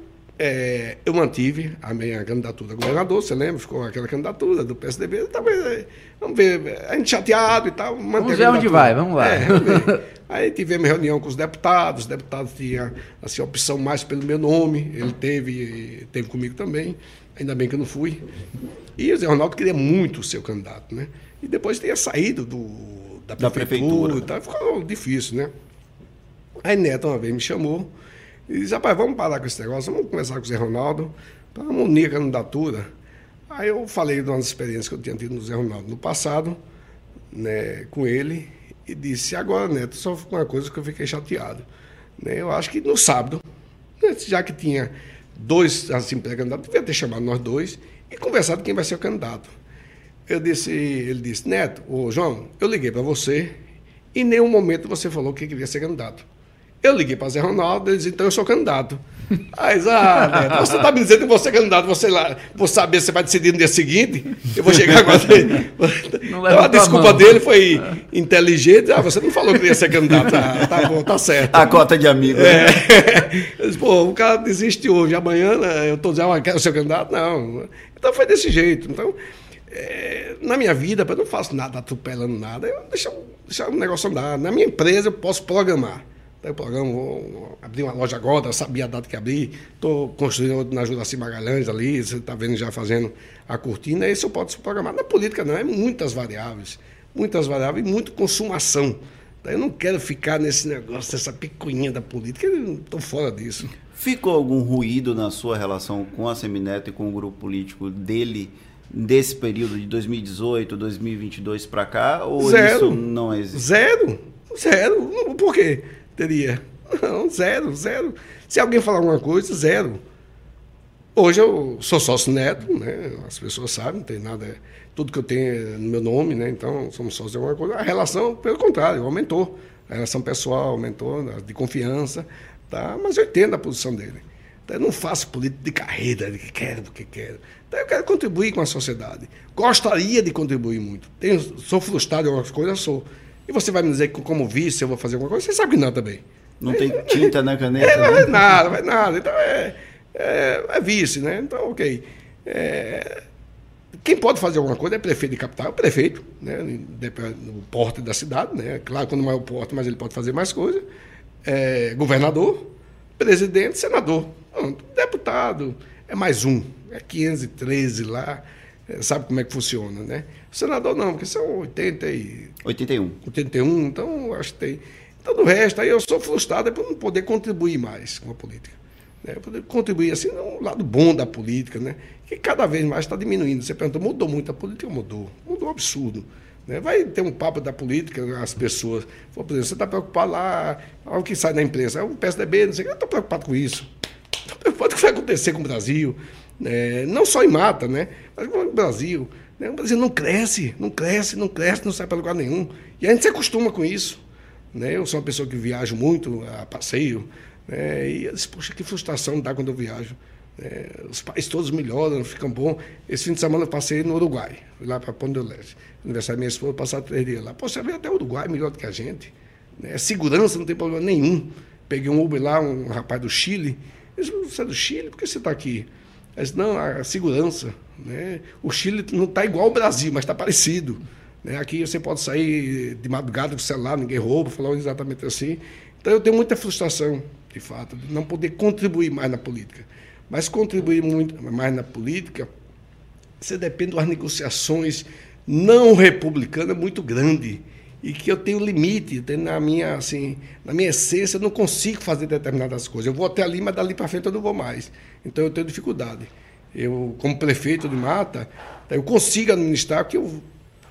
é, eu mantive a minha candidatura a governador, você lembra? Ficou aquela candidatura do PSDB. Talvez, é, vamos ver, a gente chateado e tal.
Vamos ver onde vai, vamos lá.
É. <laughs> Aí tivemos reunião com os deputados, os deputados tinham assim, opção mais pelo meu nome, ele teve, teve comigo também, ainda bem que eu não fui. E o Zé Ronaldo queria muito ser o candidato, né? E depois tinha saído do, da
Da
prefeitura,
prefeitura.
e tal, ficou difícil, né? Aí Neto uma vez me chamou e disse, rapaz, vamos parar com esse negócio, vamos conversar com o Zé Ronaldo para unir a candidatura. Aí eu falei de umas experiências que eu tinha tido no Zé Ronaldo no passado, né, com ele, e disse, agora, Neto, só uma coisa que eu fiquei chateado. Né, eu acho que no sábado, né, já que tinha dois assim, pré-candidatos, devia ter chamado nós dois e conversado quem vai ser o candidato. Eu disse, ele disse, Neto, ô João, eu liguei para você e em nenhum momento você falou que queria ser candidato. Eu liguei para Zé Ronaldo, ele disse, então eu sou candidato. <laughs> Aí, ah, Neto, você está me dizendo que você é candidato, você lá, vou saber se você vai decidir no dia seguinte, eu vou chegar agora. <laughs> Então,
leva
a desculpa
mão.
dele foi inteligente, ah, você não falou que ia ser candidato. Ah, tá bom, tá certo.
A cota de amigos.
É.
né? <laughs>
Eu disse, Pô, o cara desiste hoje, amanhã né, eu estou dizendo, ah, quero ser candidato? Não. Então foi desse jeito. Então, é, na minha vida, eu não faço nada atropelando nada, eu deixo, deixo o negócio andar. Na minha empresa eu posso programar. Então, eu programo, vou abrir uma loja agora, eu sabia a data que abri, estou construindo outra na Juraci Magalhães ali, você está vendo já fazendo a cortina, esse eu posso programar. Na política não, é muitas variáveis, muitas variáveis e muito consumação. Eu não quero ficar nesse negócio, nessa picuinha da política, eu estou fora disso.
Ficou algum ruído na sua relação com a Semineto e com o grupo político dele desse período de 2018, 2022 para cá? Ou
Zero.
isso não existe?
Zero, zero. Por quê? Teria. Não, zero, zero. Se alguém falar alguma coisa, zero. Hoje eu sou sócio neto, né? As pessoas sabem, não tem nada. Tudo que eu tenho é no meu nome, né? Então, somos sócios de alguma coisa. A relação, pelo contrário, aumentou. A relação pessoal aumentou, de confiança, tá? Mas eu entendo a posição dele. Então, eu não faço política de carreira, de que quero, porque quero. Então, eu quero contribuir com a sociedade. Gostaria de contribuir muito. Tenho, sou frustrado em algumas coisas, sou. E você vai me dizer que, como vice, eu vou fazer alguma coisa? Você sabe que não também.
Não tem tinta na caneta?
É, não
né?
vai nada, vai nada. Então é, é, é vice, né? Então, ok. É, quem pode fazer alguma coisa é prefeito de capital, é o prefeito, né? Do porte da cidade, né? Claro, quando é o porte, mas ele pode fazer mais coisa. É, governador, presidente, senador. Pronto. Deputado é mais um, é 513 lá, é, sabe como é que funciona, né? Senador não, porque são 80 e
81.
81, então acho que tem. Então, do resto, aí eu sou frustrado é por não poder contribuir mais com a política. Né? Poder contribuir assim no lado bom da política, né? que cada vez mais está diminuindo. Você perguntou, mudou muito a política? Mudou. Mudou um absurdo. Né? Vai ter um papo da política, as pessoas. Por exemplo, você está preocupado lá, olha o que sai da imprensa, é o PSDB, não sei o que, eu estou preocupado com isso. <laughs> Estou preocupado com o que vai acontecer com o Brasil. né? não só em mata, né? mas com o Brasil. Né? O Brasil não cresce, não cresce, não cresce, não sai para lugar nenhum. E a gente se acostuma com isso. Né? Eu sou uma pessoa que viajo muito a passeio, né? e eu disse, poxa, que frustração dá quando eu viajo. É, os pais todos melhoram, ficam bons. Esse fim de semana eu passei no Uruguai, fui lá para Ponte do Leste. Aniversário da minha esposa, passar três dias lá. Você veio até o Uruguai melhor do que a gente. Né? Segurança não tem problema nenhum. Peguei um Uber lá, um rapaz do Chile. Eu disse, você é do Chile? Por que você está aqui? Disse, não, a segurança. Né? O Chile não está igual ao Brasil, mas está parecido. Né? Aqui você pode sair de madrugada com o celular, ninguém rouba, falou exatamente assim. Então eu tenho muita frustração, de fato, de não poder contribuir mais na política. Mas contribuir muito mais na política, você depende das negociações não republicanas muito grande e que eu tenho limite, na minha assim, na minha essência eu não consigo fazer determinadas coisas. Eu vou até ali, mas dali para frente eu não vou mais. Então eu tenho dificuldade. Eu, como prefeito de Mata, eu consigo administrar, porque eu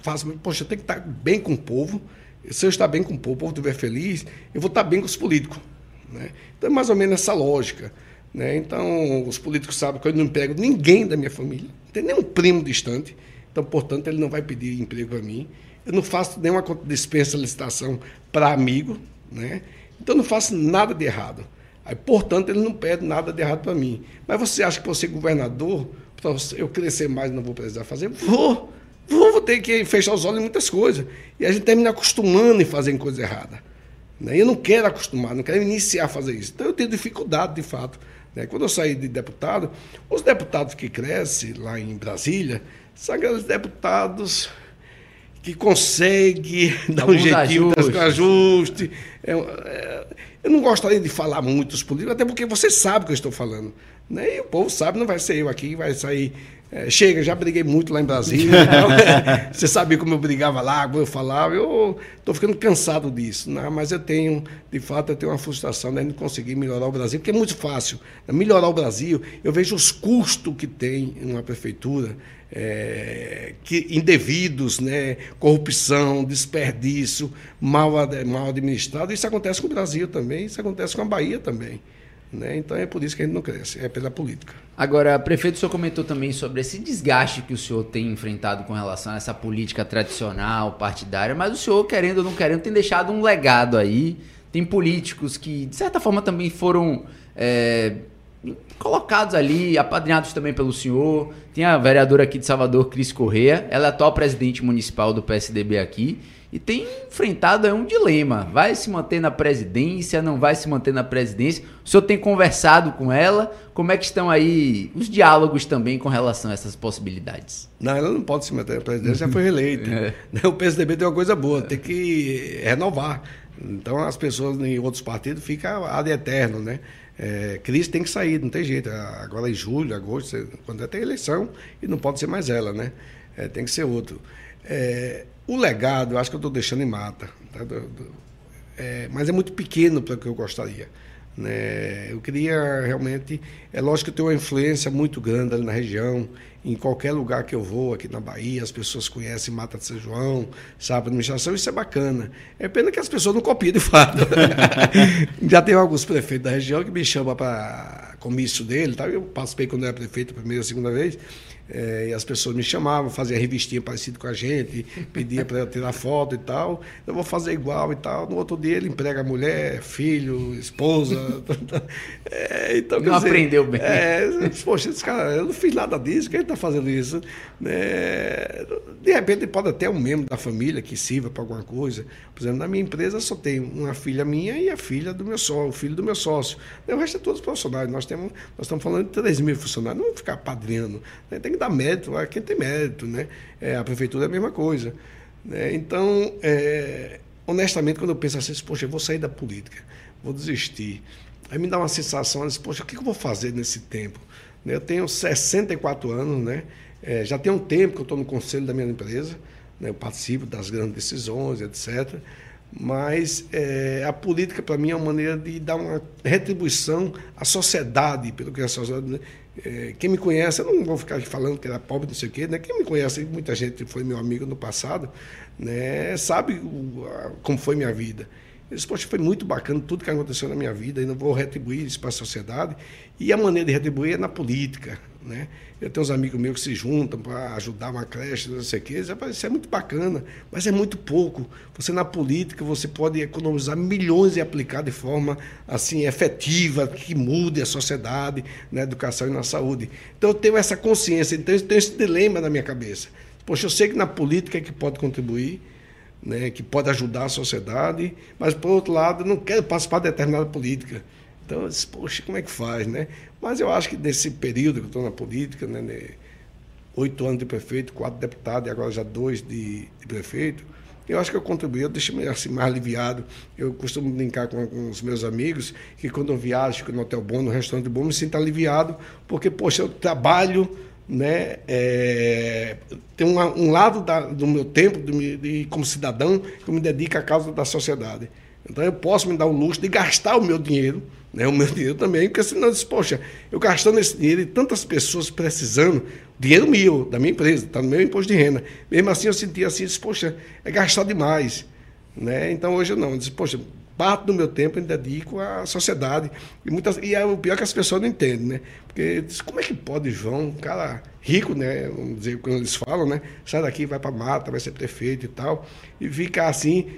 faço, poxa, eu tenho que estar bem com o povo. Se eu estar bem com o povo, o povo estiver feliz, eu vou estar bem com os políticos. Né? Então é mais ou menos essa lógica. Né? Então, os políticos sabem que eu não emprego ninguém da minha família, não tem nenhum primo distante, então, portanto, ele não vai pedir emprego a mim. Eu não faço nenhuma dispensa licitação para amigo, né? então eu não faço nada de errado. Aí, portanto, ele não pede nada de errado para mim. Mas você acha que você governador, para eu crescer mais, não vou precisar fazer? Vou, vou ter que fechar os olhos em muitas coisas. E a gente termina acostumando em fazer coisa errada. Né? Eu não quero acostumar, não quero iniciar a fazer isso. Então eu tenho dificuldade, de fato. Né? Quando eu saí de deputado, os deputados que crescem lá em Brasília são aqueles deputados que conseguem <laughs> dar um jeitinho, ajustes. ajuste. É, é, eu não gostaria de falar muito dos políticos, até porque você sabe o que eu estou falando. Né? E o povo sabe, não vai ser eu aqui, vai sair é, chega, já briguei muito lá em Brasília. <laughs> Então, <laughs> você sabia como eu brigava lá, como eu falava. Eu estou ficando cansado disso. Né? Mas eu tenho, de fato, eu tenho uma frustração né, de não conseguir melhorar o Brasil, porque é muito fácil. Né? Melhorar o Brasil, eu vejo os custos que tem uma prefeitura. É, que, indevidos, né, corrupção, desperdício, mal, mal administrado. Isso acontece com o Brasil também, isso acontece com a Bahia também. Né? Então é por isso que a gente não cresce, é pela política.
Agora, prefeito, o senhor comentou também sobre esse desgaste que o senhor tem enfrentado com relação a essa política tradicional, partidária, mas o senhor, querendo ou não querendo, tem deixado um legado aí. Tem políticos que, de certa forma, também foram é, colocados ali, apadrinhados também pelo senhor. Tem a vereadora aqui de Salvador, Cris Correa, ela é atual presidente municipal do PSDB aqui e tem enfrentado um dilema. Vai se manter na presidência, não vai se manter na presidência? O senhor tem conversado com ela? Como é que estão aí os diálogos também com relação a essas possibilidades?
Não, ela não pode se manter na presidência, já <laughs> foi reeleita. é. O PSDB tem uma coisa boa, tem que renovar. Então as pessoas em outros partidos ficam ad eterno, né? É, Cris tem que sair, não tem jeito. Agora em julho, agosto, quando é ter eleição, e não pode ser mais ela, né? É, tem que ser outro. É, o legado, eu acho que eu estou deixando em mata. Tá? Do, do, é, mas é muito pequeno para o que eu gostaria. Né? Eu queria realmente. É lógico que eu tenho uma influência muito grande ali na região. Em qualquer lugar que eu vou, aqui na Bahia, as pessoas conhecem Mata de São João, sabe, administração, isso é bacana. É pena que as pessoas não copiam de fato. <laughs> Já tem alguns prefeitos da região que me chamam para comício dele. Tá? Eu participei quando eu era prefeito a primeira, a segunda vez. É, e as pessoas me chamavam, faziam revistinha parecida com a gente, <laughs> pedia para tirar foto e tal. Eu vou fazer igual e tal. No outro dia ele emprega mulher, filho, esposa. <laughs>
é, então, não dizer, aprendeu bem.
É, poxa, esse cara, eu não fiz nada disso, quem está fazendo isso? É, de repente pode até um membro da família que sirva para alguma coisa. Por exemplo, na minha empresa só tem uma filha minha e a filha do meu sócio, o filho do meu sócio. O resto é todos profissionais. Nós, temos, nós estamos falando de 3 mil funcionários. Não vamos ficar padrinhando. Né? Tem que dar mérito a quem tem mérito, né? É, a prefeitura é a mesma coisa. Né? Então, é, honestamente, quando eu penso assim, poxa, eu vou sair da política, vou desistir. Aí me dá uma sensação, assim, poxa, o que eu vou fazer nesse tempo? Né? Eu tenho 64 anos, né? É, já tem um tempo que eu estou no conselho da minha empresa, né? eu participo das grandes decisões, etc. Mas é, a política, para mim, é uma maneira de dar uma retribuição à sociedade, pelo que a sociedade. É, quem me conhece, eu não vou ficar falando que era pobre, não sei o quê, né? quem me conhece, muita gente foi meu amigo no passado, né? sabe o, a, como foi minha vida. Esse poxa, foi muito bacana tudo que aconteceu na minha vida, não vou retribuir isso para a sociedade. E a maneira de retribuir é na política. Né? Eu tenho uns amigos meus que se juntam para ajudar uma creche, não sei o quê. Isso é muito bacana, mas é muito pouco. Você na política, você pode economizar milhões e aplicar de forma assim efetiva, que mude a sociedade, na educação e na saúde. Então eu tenho essa consciência, então eu tenho esse dilema na minha cabeça. Poxa, eu sei que na política é que pode contribuir, né, que pode ajudar a sociedade, mas, por outro lado, não quero participar de determinada política. Então, eu disse, poxa, como é que faz, né? Mas eu acho que nesse período que eu estou na política, né, né, oito anos de prefeito, quatro deputados e agora já dois de, de prefeito, eu acho que eu contribuí, eu deixo-me assim, mais aliviado. Eu costumo brincar com, com, os meus amigos que quando eu viajo, fico no hotel bom, no restaurante bom, me sinto aliviado, porque, poxa, eu trabalho né, é, tem uma, um lado da, do meu tempo de, de, como cidadão que eu me dedico à causa da sociedade. Então eu posso me dar o luxo de gastar o meu dinheiro, né, o meu <laughs> dinheiro também, porque senão eu disse, poxa, eu gastando esse dinheiro e tantas pessoas precisando, dinheiro meu, da minha empresa, está no meu imposto de renda. Mesmo assim eu sentia assim, disse, poxa, é gastar demais. Né? Então hoje não, eu disse, poxa, parte do meu tempo eu dedico à sociedade. E, muitas, e é o pior que as pessoas não entendem, né? Porque como é que pode, João, um cara rico, né? Vamos dizer, quando eles falam, né? Sai daqui, vai para mata, vai ser prefeito e tal, e ficar assim.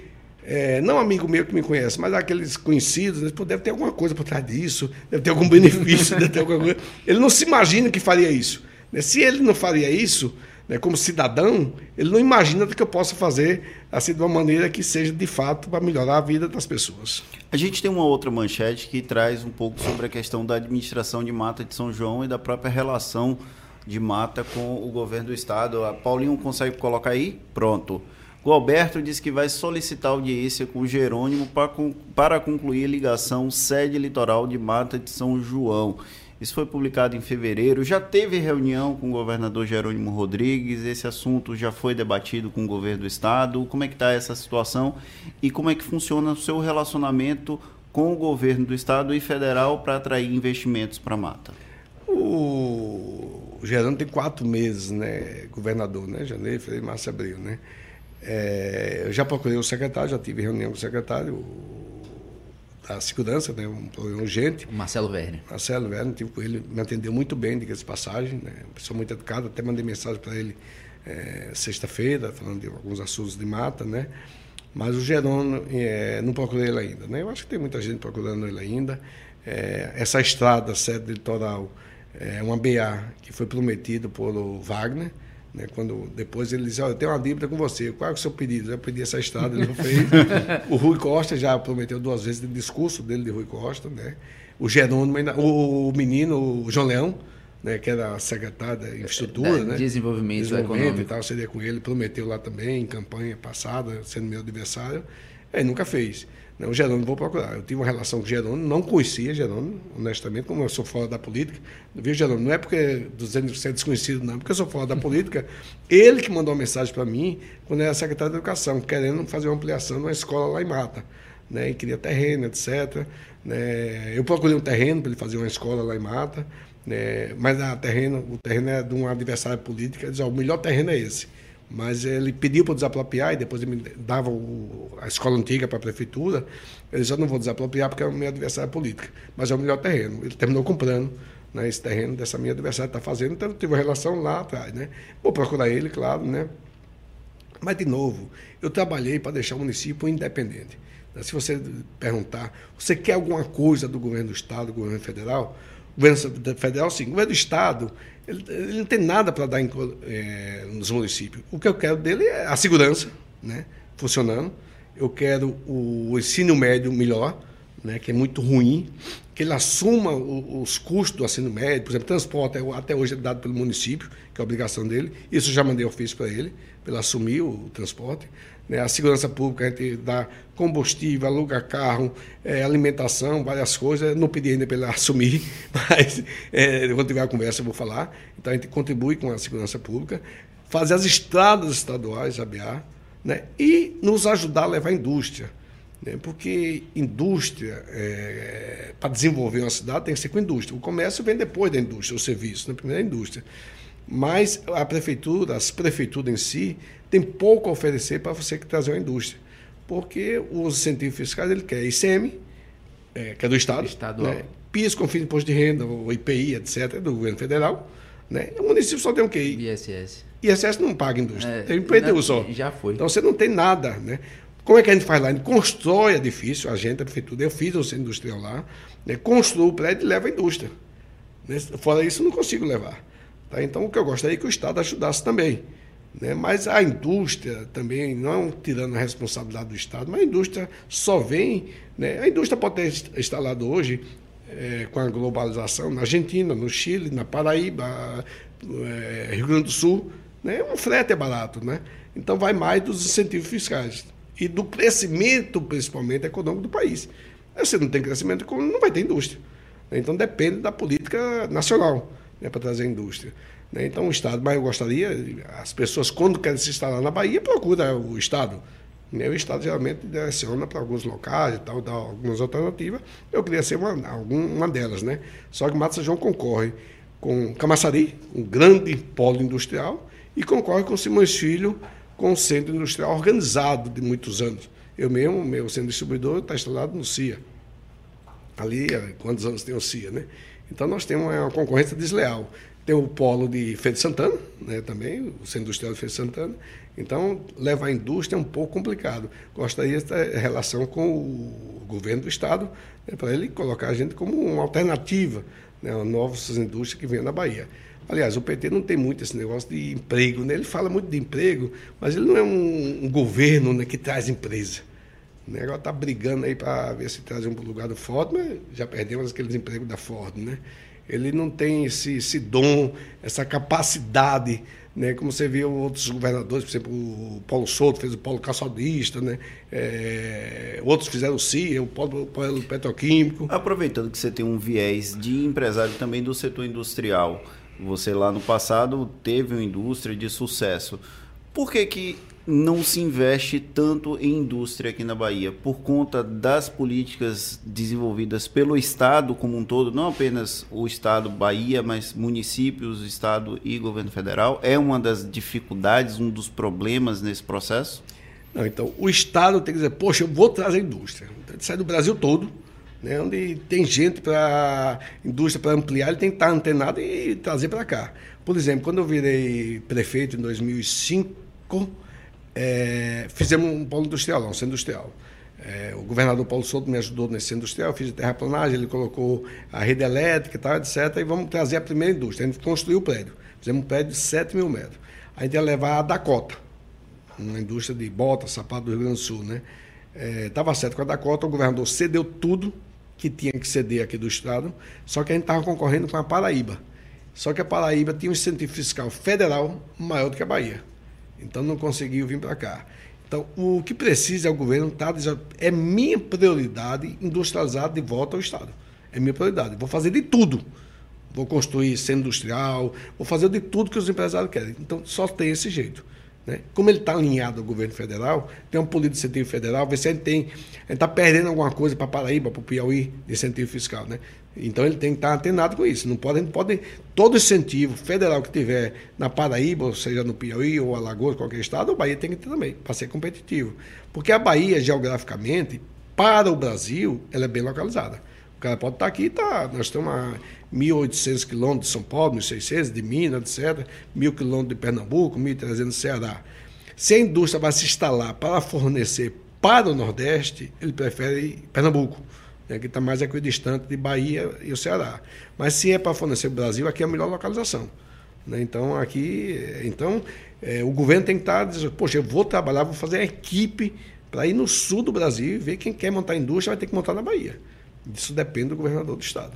É, não amigo meu que me conhece, mas aqueles conhecidos, né? Pô, deve ter alguma coisa por trás disso, deve ter algum <laughs> benefício, deve ter alguma coisa. Ele não se imagina que faria isso. Né? Se ele não faria isso, né, como cidadão, ele não imagina que eu possa fazer assim de uma maneira que seja de fato para melhorar a vida das pessoas.
A gente tem uma outra manchete que traz um pouco sobre a questão da administração de mata de São João e da própria relação de mata com o governo do estado. A Paulinho consegue colocar aí? Pronto. O Alberto diz que vai solicitar audiência com o Jerônimo para concluir a ligação sede litoral de Mata de São João. Isso foi publicado em fevereiro. Já teve reunião com o governador Jerônimo Rodrigues. Esse assunto já foi debatido com o governo do estado. Como é que está essa situação e como é que funciona o seu relacionamento com o governo do estado e federal para atrair investimentos para a mata?
O Jerônimo tem quatro meses, né, governador, né, janeiro, fevereiro, março, abril, né. É, eu já procurei o secretário, já tive reunião com o secretário da segurança, né, um problema urgente.
Marcelo Verne.
Marcelo Verne, tive com ele, me atendeu muito bem, diga-se passagem, né, pessoa muito educada, até mandei mensagem para ele é, sexta-feira, falando de alguns assuntos de mata, né, mas o Jerônimo, é, não procurei ele ainda, né, eu acho que tem muita gente procurando ele ainda. É, essa estrada, sede litoral, é uma BA que foi prometido por Wagner, né, quando depois ele disse, olha, eu tenho uma dívida com você, qual é o seu pedido? Eu pedi essa estrada, ele não fez. <laughs> o Rui Costa já prometeu duas vezes o discurso dele de Rui Costa, né? O Jerônimo, o, o menino, o João Leão, né, que era secretário da infraestrutura,
é,
né?
Desenvolvimento, Desenvolvimento econômico. e
tal, seria com ele, prometeu lá também, em campanha passada, sendo meu adversário, aí nunca fez. Não, o Jerônimo vou procurar. Eu tive uma relação com o Jerônimo, não conhecia Jerônimo, honestamente, como eu sou fora da política. Viu, Jerônimo? Não é porque você é desconhecido, não, porque eu sou fora da política. Ele que mandou uma mensagem para mim quando era secretário de Educação, querendo fazer uma ampliação numa escola lá em Mata. Né, e queria terreno, etc. Né, eu procurei um terreno para ele fazer uma escola lá em Mata, né, mas a terreno, o terreno é de um adversário político, ele diz, o melhor terreno é esse. Mas ele pediu para desapropriar e depois ele me dava o, a escola antiga para a prefeitura. Ele Eu não vou desapropriar porque é o meu adversário político, mas é o melhor terreno. Ele terminou comprando né, esse terreno dessa minha adversária está fazendo, então eu tive uma relação lá atrás. Né? Vou procurar ele, claro, né? Mas, de novo, eu trabalhei para deixar o município independente. Se você perguntar, você quer alguma coisa do governo do Estado, do governo federal? Governo federal, sim. Governo do Estado, ele, ele não tem nada para dar em, é, nos municípios. O que eu quero dele é a segurança né, funcionando. Eu quero o ensino médio melhor, né, que é muito ruim, que ele assuma os custos do ensino médio, por exemplo, transporte até hoje é dado pelo município, que é a obrigação dele. Isso eu já mandei ofício para ele, para ele assumir o transporte. Né? A segurança pública, a gente dá combustível, aluga carro, é, alimentação, várias coisas. Não pedi ainda para ele <laughs> assumir, mas é, quando tiver a conversa eu vou falar. Então a gente contribui com a segurança pública, fazer as estradas estaduais, ABA, né? e nos ajudar a levar a indústria. Né? Porque indústria, é, para desenvolver uma cidade, tem que ser com indústria. O comércio vem depois da indústria, o serviço, né? primeiro é a indústria. Mas a prefeitura, as prefeituras em si, tem pouco a oferecer para você que trazer uma indústria. Porque os incentivos fiscais ele quer ICM, é, que é do Estado,
Estadual.
Né? PIS, Confins de Imposto de Renda, o IPI, etc., do governo federal. Né? O município só tem o quê?
ISS.
ISS não paga indústria, é, tem IPTU só.
Já foi.
Então você não tem nada. Né? Como é que a gente faz lá? A gente constrói edifício, a gente, a prefeitura, eu fiz o centro industrial lá, né? construo o prédio e leva a indústria. Né? Fora isso, não consigo levar. Tá? Então, o que eu gostaria é que o Estado ajudasse também. Né? Mas a indústria também, não tirando a responsabilidade do Estado, mas a indústria só vem. Né? A indústria pode ter instalado hoje, é, com a globalização, na Argentina, no Chile, na Paraíba, é, Rio Grande do Sul. Né? O frete é barato. Né? Então vai mais dos incentivos fiscais e do crescimento, principalmente, econômico do país. Se você não tem crescimento econômico, não vai ter indústria. Então depende da política nacional né, para trazer indústria. Né? Então, o Estado, mas eu gostaria, as pessoas, quando querem se instalar na Bahia, procuram o Estado. Né? O Estado geralmente direciona para alguns locais e tal, dá algumas alternativas. Eu queria ser uma, uma delas. Né? Só que Mato João concorre com Camaçari, um grande polo industrial, e concorre com Simões Filho, com um centro industrial organizado de muitos anos. Eu mesmo, meu centro distribuidor está instalado no CIA. Ali, quantos anos tem o CIA, né? Então nós temos uma concorrência desleal. Tem o polo de Feira de Santana, né, também, o Centro Industrial de Feira de Santana. Então, levar a indústria é um pouco complicado. Gostaria ter relação com o governo do Estado, né, para ele colocar a gente como uma alternativa né, novas indústrias que venham na Bahia. Aliás, o PT não tem muito esse negócio de emprego, né? ele fala muito de emprego, mas ele não é um, um governo né, que traz empresa. O negócio está brigando aí para ver se traz um lugar do Ford, mas já perdemos aqueles empregos da Ford. Né? Ele não tem esse, esse dom, essa capacidade né? Como você viu outros governadores, por exemplo, o Paulo Souto fez o Paulo Caçadista, né? É, outros fizeram o CIA, o Paulo, Paulo Petroquímico.
Aproveitando que você tem um viés de empresário também do setor industrial, você lá no passado teve uma indústria de sucesso. Por que, que não se investe tanto em indústria aqui na Bahia? Por conta das políticas desenvolvidas pelo Estado como um todo, não apenas o Estado Bahia, mas municípios, Estado e governo federal? É uma das dificuldades, um dos problemas nesse processo?
Não, então, o Estado tem que dizer, poxa, eu vou trazer indústria. Então, sai do Brasil todo, né, onde tem gente para indústria para ampliar, ele tem que estar antenado e trazer para cá. Por exemplo, quando eu virei prefeito em 2005, é, fizemos um polo industrial, um centro industrial. É, o governador Paulo Souto me ajudou nesse centro industrial, fiz a terraplanagem, ele colocou a rede elétrica e tal, etc. E vamos trazer a primeira indústria. A gente construiu o prédio. Fizemos um prédio de 7 mil metros. A gente ia levar a Dakota, uma indústria de botas, sapato do Rio Grande do Sul. Né? Estava é, certo com a Dakota, o governador cedeu tudo que tinha que ceder aqui do Estado, só que a gente estava concorrendo com a Paraíba. Só que a Paraíba tinha um incentivo fiscal federal maior do que a Bahia. Então não conseguiu vir para cá. Então, o que precisa é o governo tá é minha prioridade industrializar de volta ao Estado. É minha prioridade. Vou fazer de tudo. Vou construir centro industrial, vou fazer de tudo que os empresários querem. Então, só tem esse jeito. Né? Como ele está alinhado ao governo federal, tem um político de incentivo federal, vê se ele tem. Ele está perdendo alguma coisa para Paraíba, para o Piauí, de incentivo fiscal. Né? Então ele tem que estar antenado com isso. Não pode, não pode, todo incentivo federal que tiver na Paraíba, ou seja, no Piauí ou Alagoas, qualquer estado, o Bahia tem que ter também, para ser competitivo. Porque a Bahia, geograficamente, para o Brasil, ela é bem localizada. O cara pode estar aqui, tá, nós temos a 1.800 quilômetros de São Paulo, 1.600 de Minas, etc., 1.000 quilômetros de Pernambuco, 1.300 de Ceará. Se a indústria vai se instalar para fornecer para o Nordeste, ele prefere Pernambuco, né, que está mais equidistante de Bahia e o Ceará. Mas se é para fornecer o Brasil, aqui é a melhor localização. Né? Então, aqui, então é, o governo tem que estar tá dizendo, poxa, eu vou trabalhar, vou fazer a equipe para ir no sul do Brasil e ver quem quer montar indústria vai ter que montar na Bahia. Isso depende do governador do estado.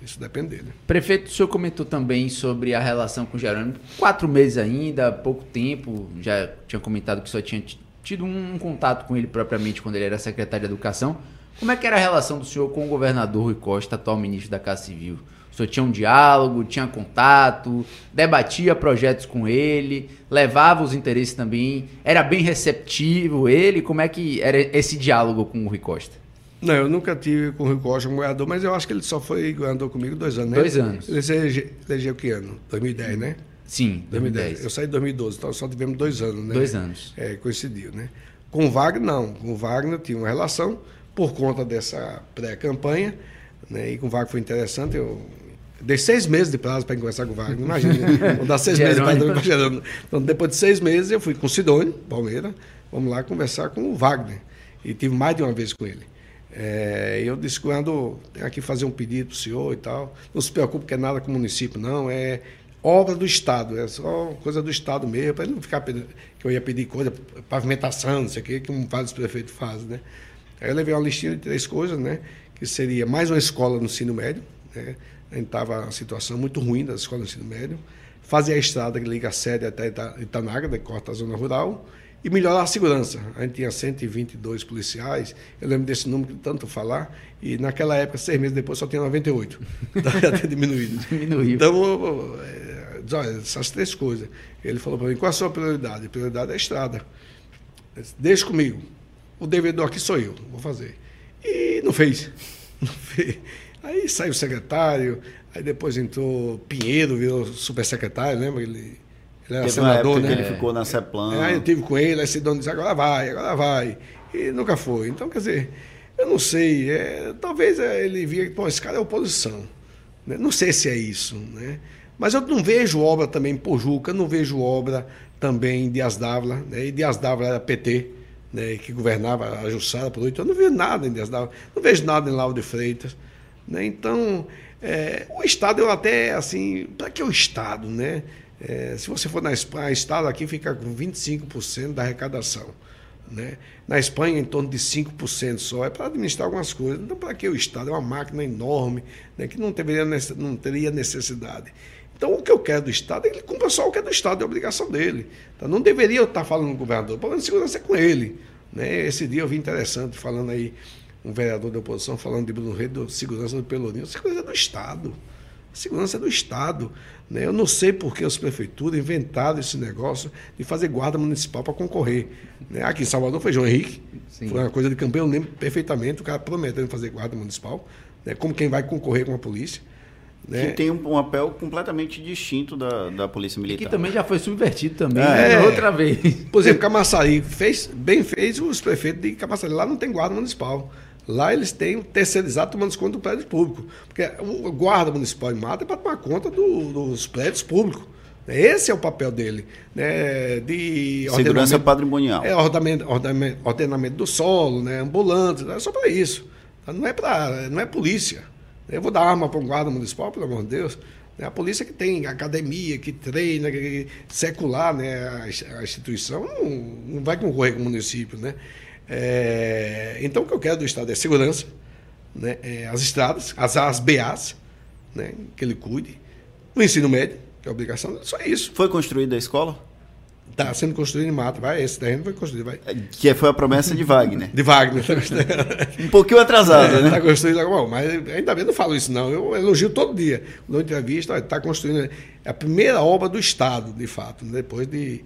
Isso depende dele.
Prefeito, o senhor comentou também sobre a relação com o Jerônimo. Quatro meses ainda, pouco tempo. Já tinha comentado que só tinha tido um contato com ele propriamente quando ele era secretário de Educação. Como é que era a relação do senhor com o governador Rui Costa, atual ministro da Casa Civil? O senhor tinha um diálogo, tinha contato, debatia projetos com ele, levava os interesses também, era bem receptivo ele? Como é que era esse diálogo com o Rui Costa?
Não, eu nunca tive com o Rui Costa como governador, mas eu acho que ele só foi governador comigo dois anos, né?
Dois anos.
Ele se elegeu que ano? 2010, né?
Sim, 2010. 2010.
Eu saí em 2012, então só tivemos dois anos, né?
Dois anos.
É, coincidiu, né? Com o Wagner, não. Com o Wagner tinha uma relação por conta dessa pré-campanha, né? E com o Wagner foi interessante, eu Dei seis meses de prazo para conversar com o Wagner. Imagina, vou dar seis <laughs> meses para Gerônimo. Então, depois de seis meses, eu fui com o Sidônio, Palmeira, vamos lá conversar com o Wagner. E tive mais de uma vez com ele. É, eu disse quando tenho aqui fazer um pedido para o senhor e tal. Não se preocupe que é nada com o município, não. É obra do Estado, é só coisa do Estado mesmo, para ele não ficar pedindo, que eu ia pedir coisa, pavimentação, não sei o quê, que vários prefeitos fazem, né? Aí eu levei uma listinha de três coisas, né? Que seria mais uma escola no ensino médio, né? A gente estava uma situação muito ruim das escolas no ensino médio. Fazer a estrada que liga a sede até Itanaga, que corta a zona rural e melhorar a segurança. A gente tinha 122 policiais, eu lembro desse número de tanto falar, e naquela época, seis meses depois, só tinha 98. <laughs> Então já tinha diminuído.
Diminuiu.
Então, é, olha, essas três coisas. Ele falou para mim, qual a sua prioridade? A prioridade é a estrada. Deixa comigo. O devedor aqui sou eu, vou fazer. E não fez. <laughs> Não fez. Aí saiu o secretário, aí depois entrou Pinheiro, virou supersecretário, lembra? Ele
ele era Teve senador, né? ele ficou na CEPLAN.
É, aí eu tive com ele, aí esse dono disse, agora vai, agora vai. E nunca foi. Então, quer dizer, eu não sei. É, talvez é, ele via que, pô, esse cara é oposição. Né? Não sei se é isso, né? Mas eu não vejo obra também em Pojuca, não vejo obra também em Dias Dávila, né? E Dias Dávila era PT, né? que governava a Jussara por oito anos. Não vejo nada em Dias Dávila, não vejo nada em Lauro de Freitas. Né? Então, É, o Estado, eu até, assim, para que o Estado, né? É, se você for na Espanha, o Estado aqui fica com 25% da arrecadação. Né? Na Espanha, em torno de 5% só. É para administrar algumas coisas. Então, para que o Estado? É uma máquina enorme, né? que não, deveria, não teria necessidade. Então, o que eu quero do Estado é que ele cumpra só o que é do Estado, é obrigação dele. Então, não deveria eu estar falando com o governador, o problema de segurança é com ele. Né? Esse dia eu vi interessante, falando aí, um vereador da oposição falando de Bruno Reis, de segurança do Pelourinho. Segurança é do Estado. Segurança é do Estado. Né? Eu não sei por que as prefeituras inventaram esse negócio de fazer guarda municipal para concorrer. Né? Aqui em Salvador foi João Henrique, Sim. foi uma coisa de campanha, eu lembro perfeitamente, o cara prometendo fazer guarda municipal, né? como quem vai concorrer com a polícia.
Né? Que tem um, papel completamente distinto da, da Polícia Militar.
E que também já foi subvertido também, é, né? outra vez.
Por exemplo, Camaçari fez, bem fez os prefeitos de Camaçari. Lá não tem guarda municipal. Lá eles têm terceirizado tomando conta do prédio público. Porque o guarda municipal em mata é para tomar conta do, dos prédios públicos. Esse é o papel dele. Né? De
Segurança patrimonial.
É, ordenamento, ordenamento, ordenamento do solo, né? ambulantes, é só para isso. Não é, pra, não é polícia. Eu vou dar arma para um guarda municipal, pelo amor de Deus. É a polícia que tem academia, que treina, que secular né, a instituição, não, vai concorrer com o município. Né? É, então, o que eu quero do Estado é segurança, né, é as estradas, as, as BAs, né, que ele cuide, o ensino médio, que é obrigação, só isso.
Foi construída a escola?
Está sendo construído em mata, vai, esse terreno foi construído, vai.
Que foi a promessa de Wagner. <laughs>
de Wagner. <laughs>
um pouquinho atrasado, é, né?
Está construído, bom, mas ainda bem não falo isso não, eu elogio todo dia. Na entrevista, está construindo, é a primeira obra do Estado, de fato, né, depois de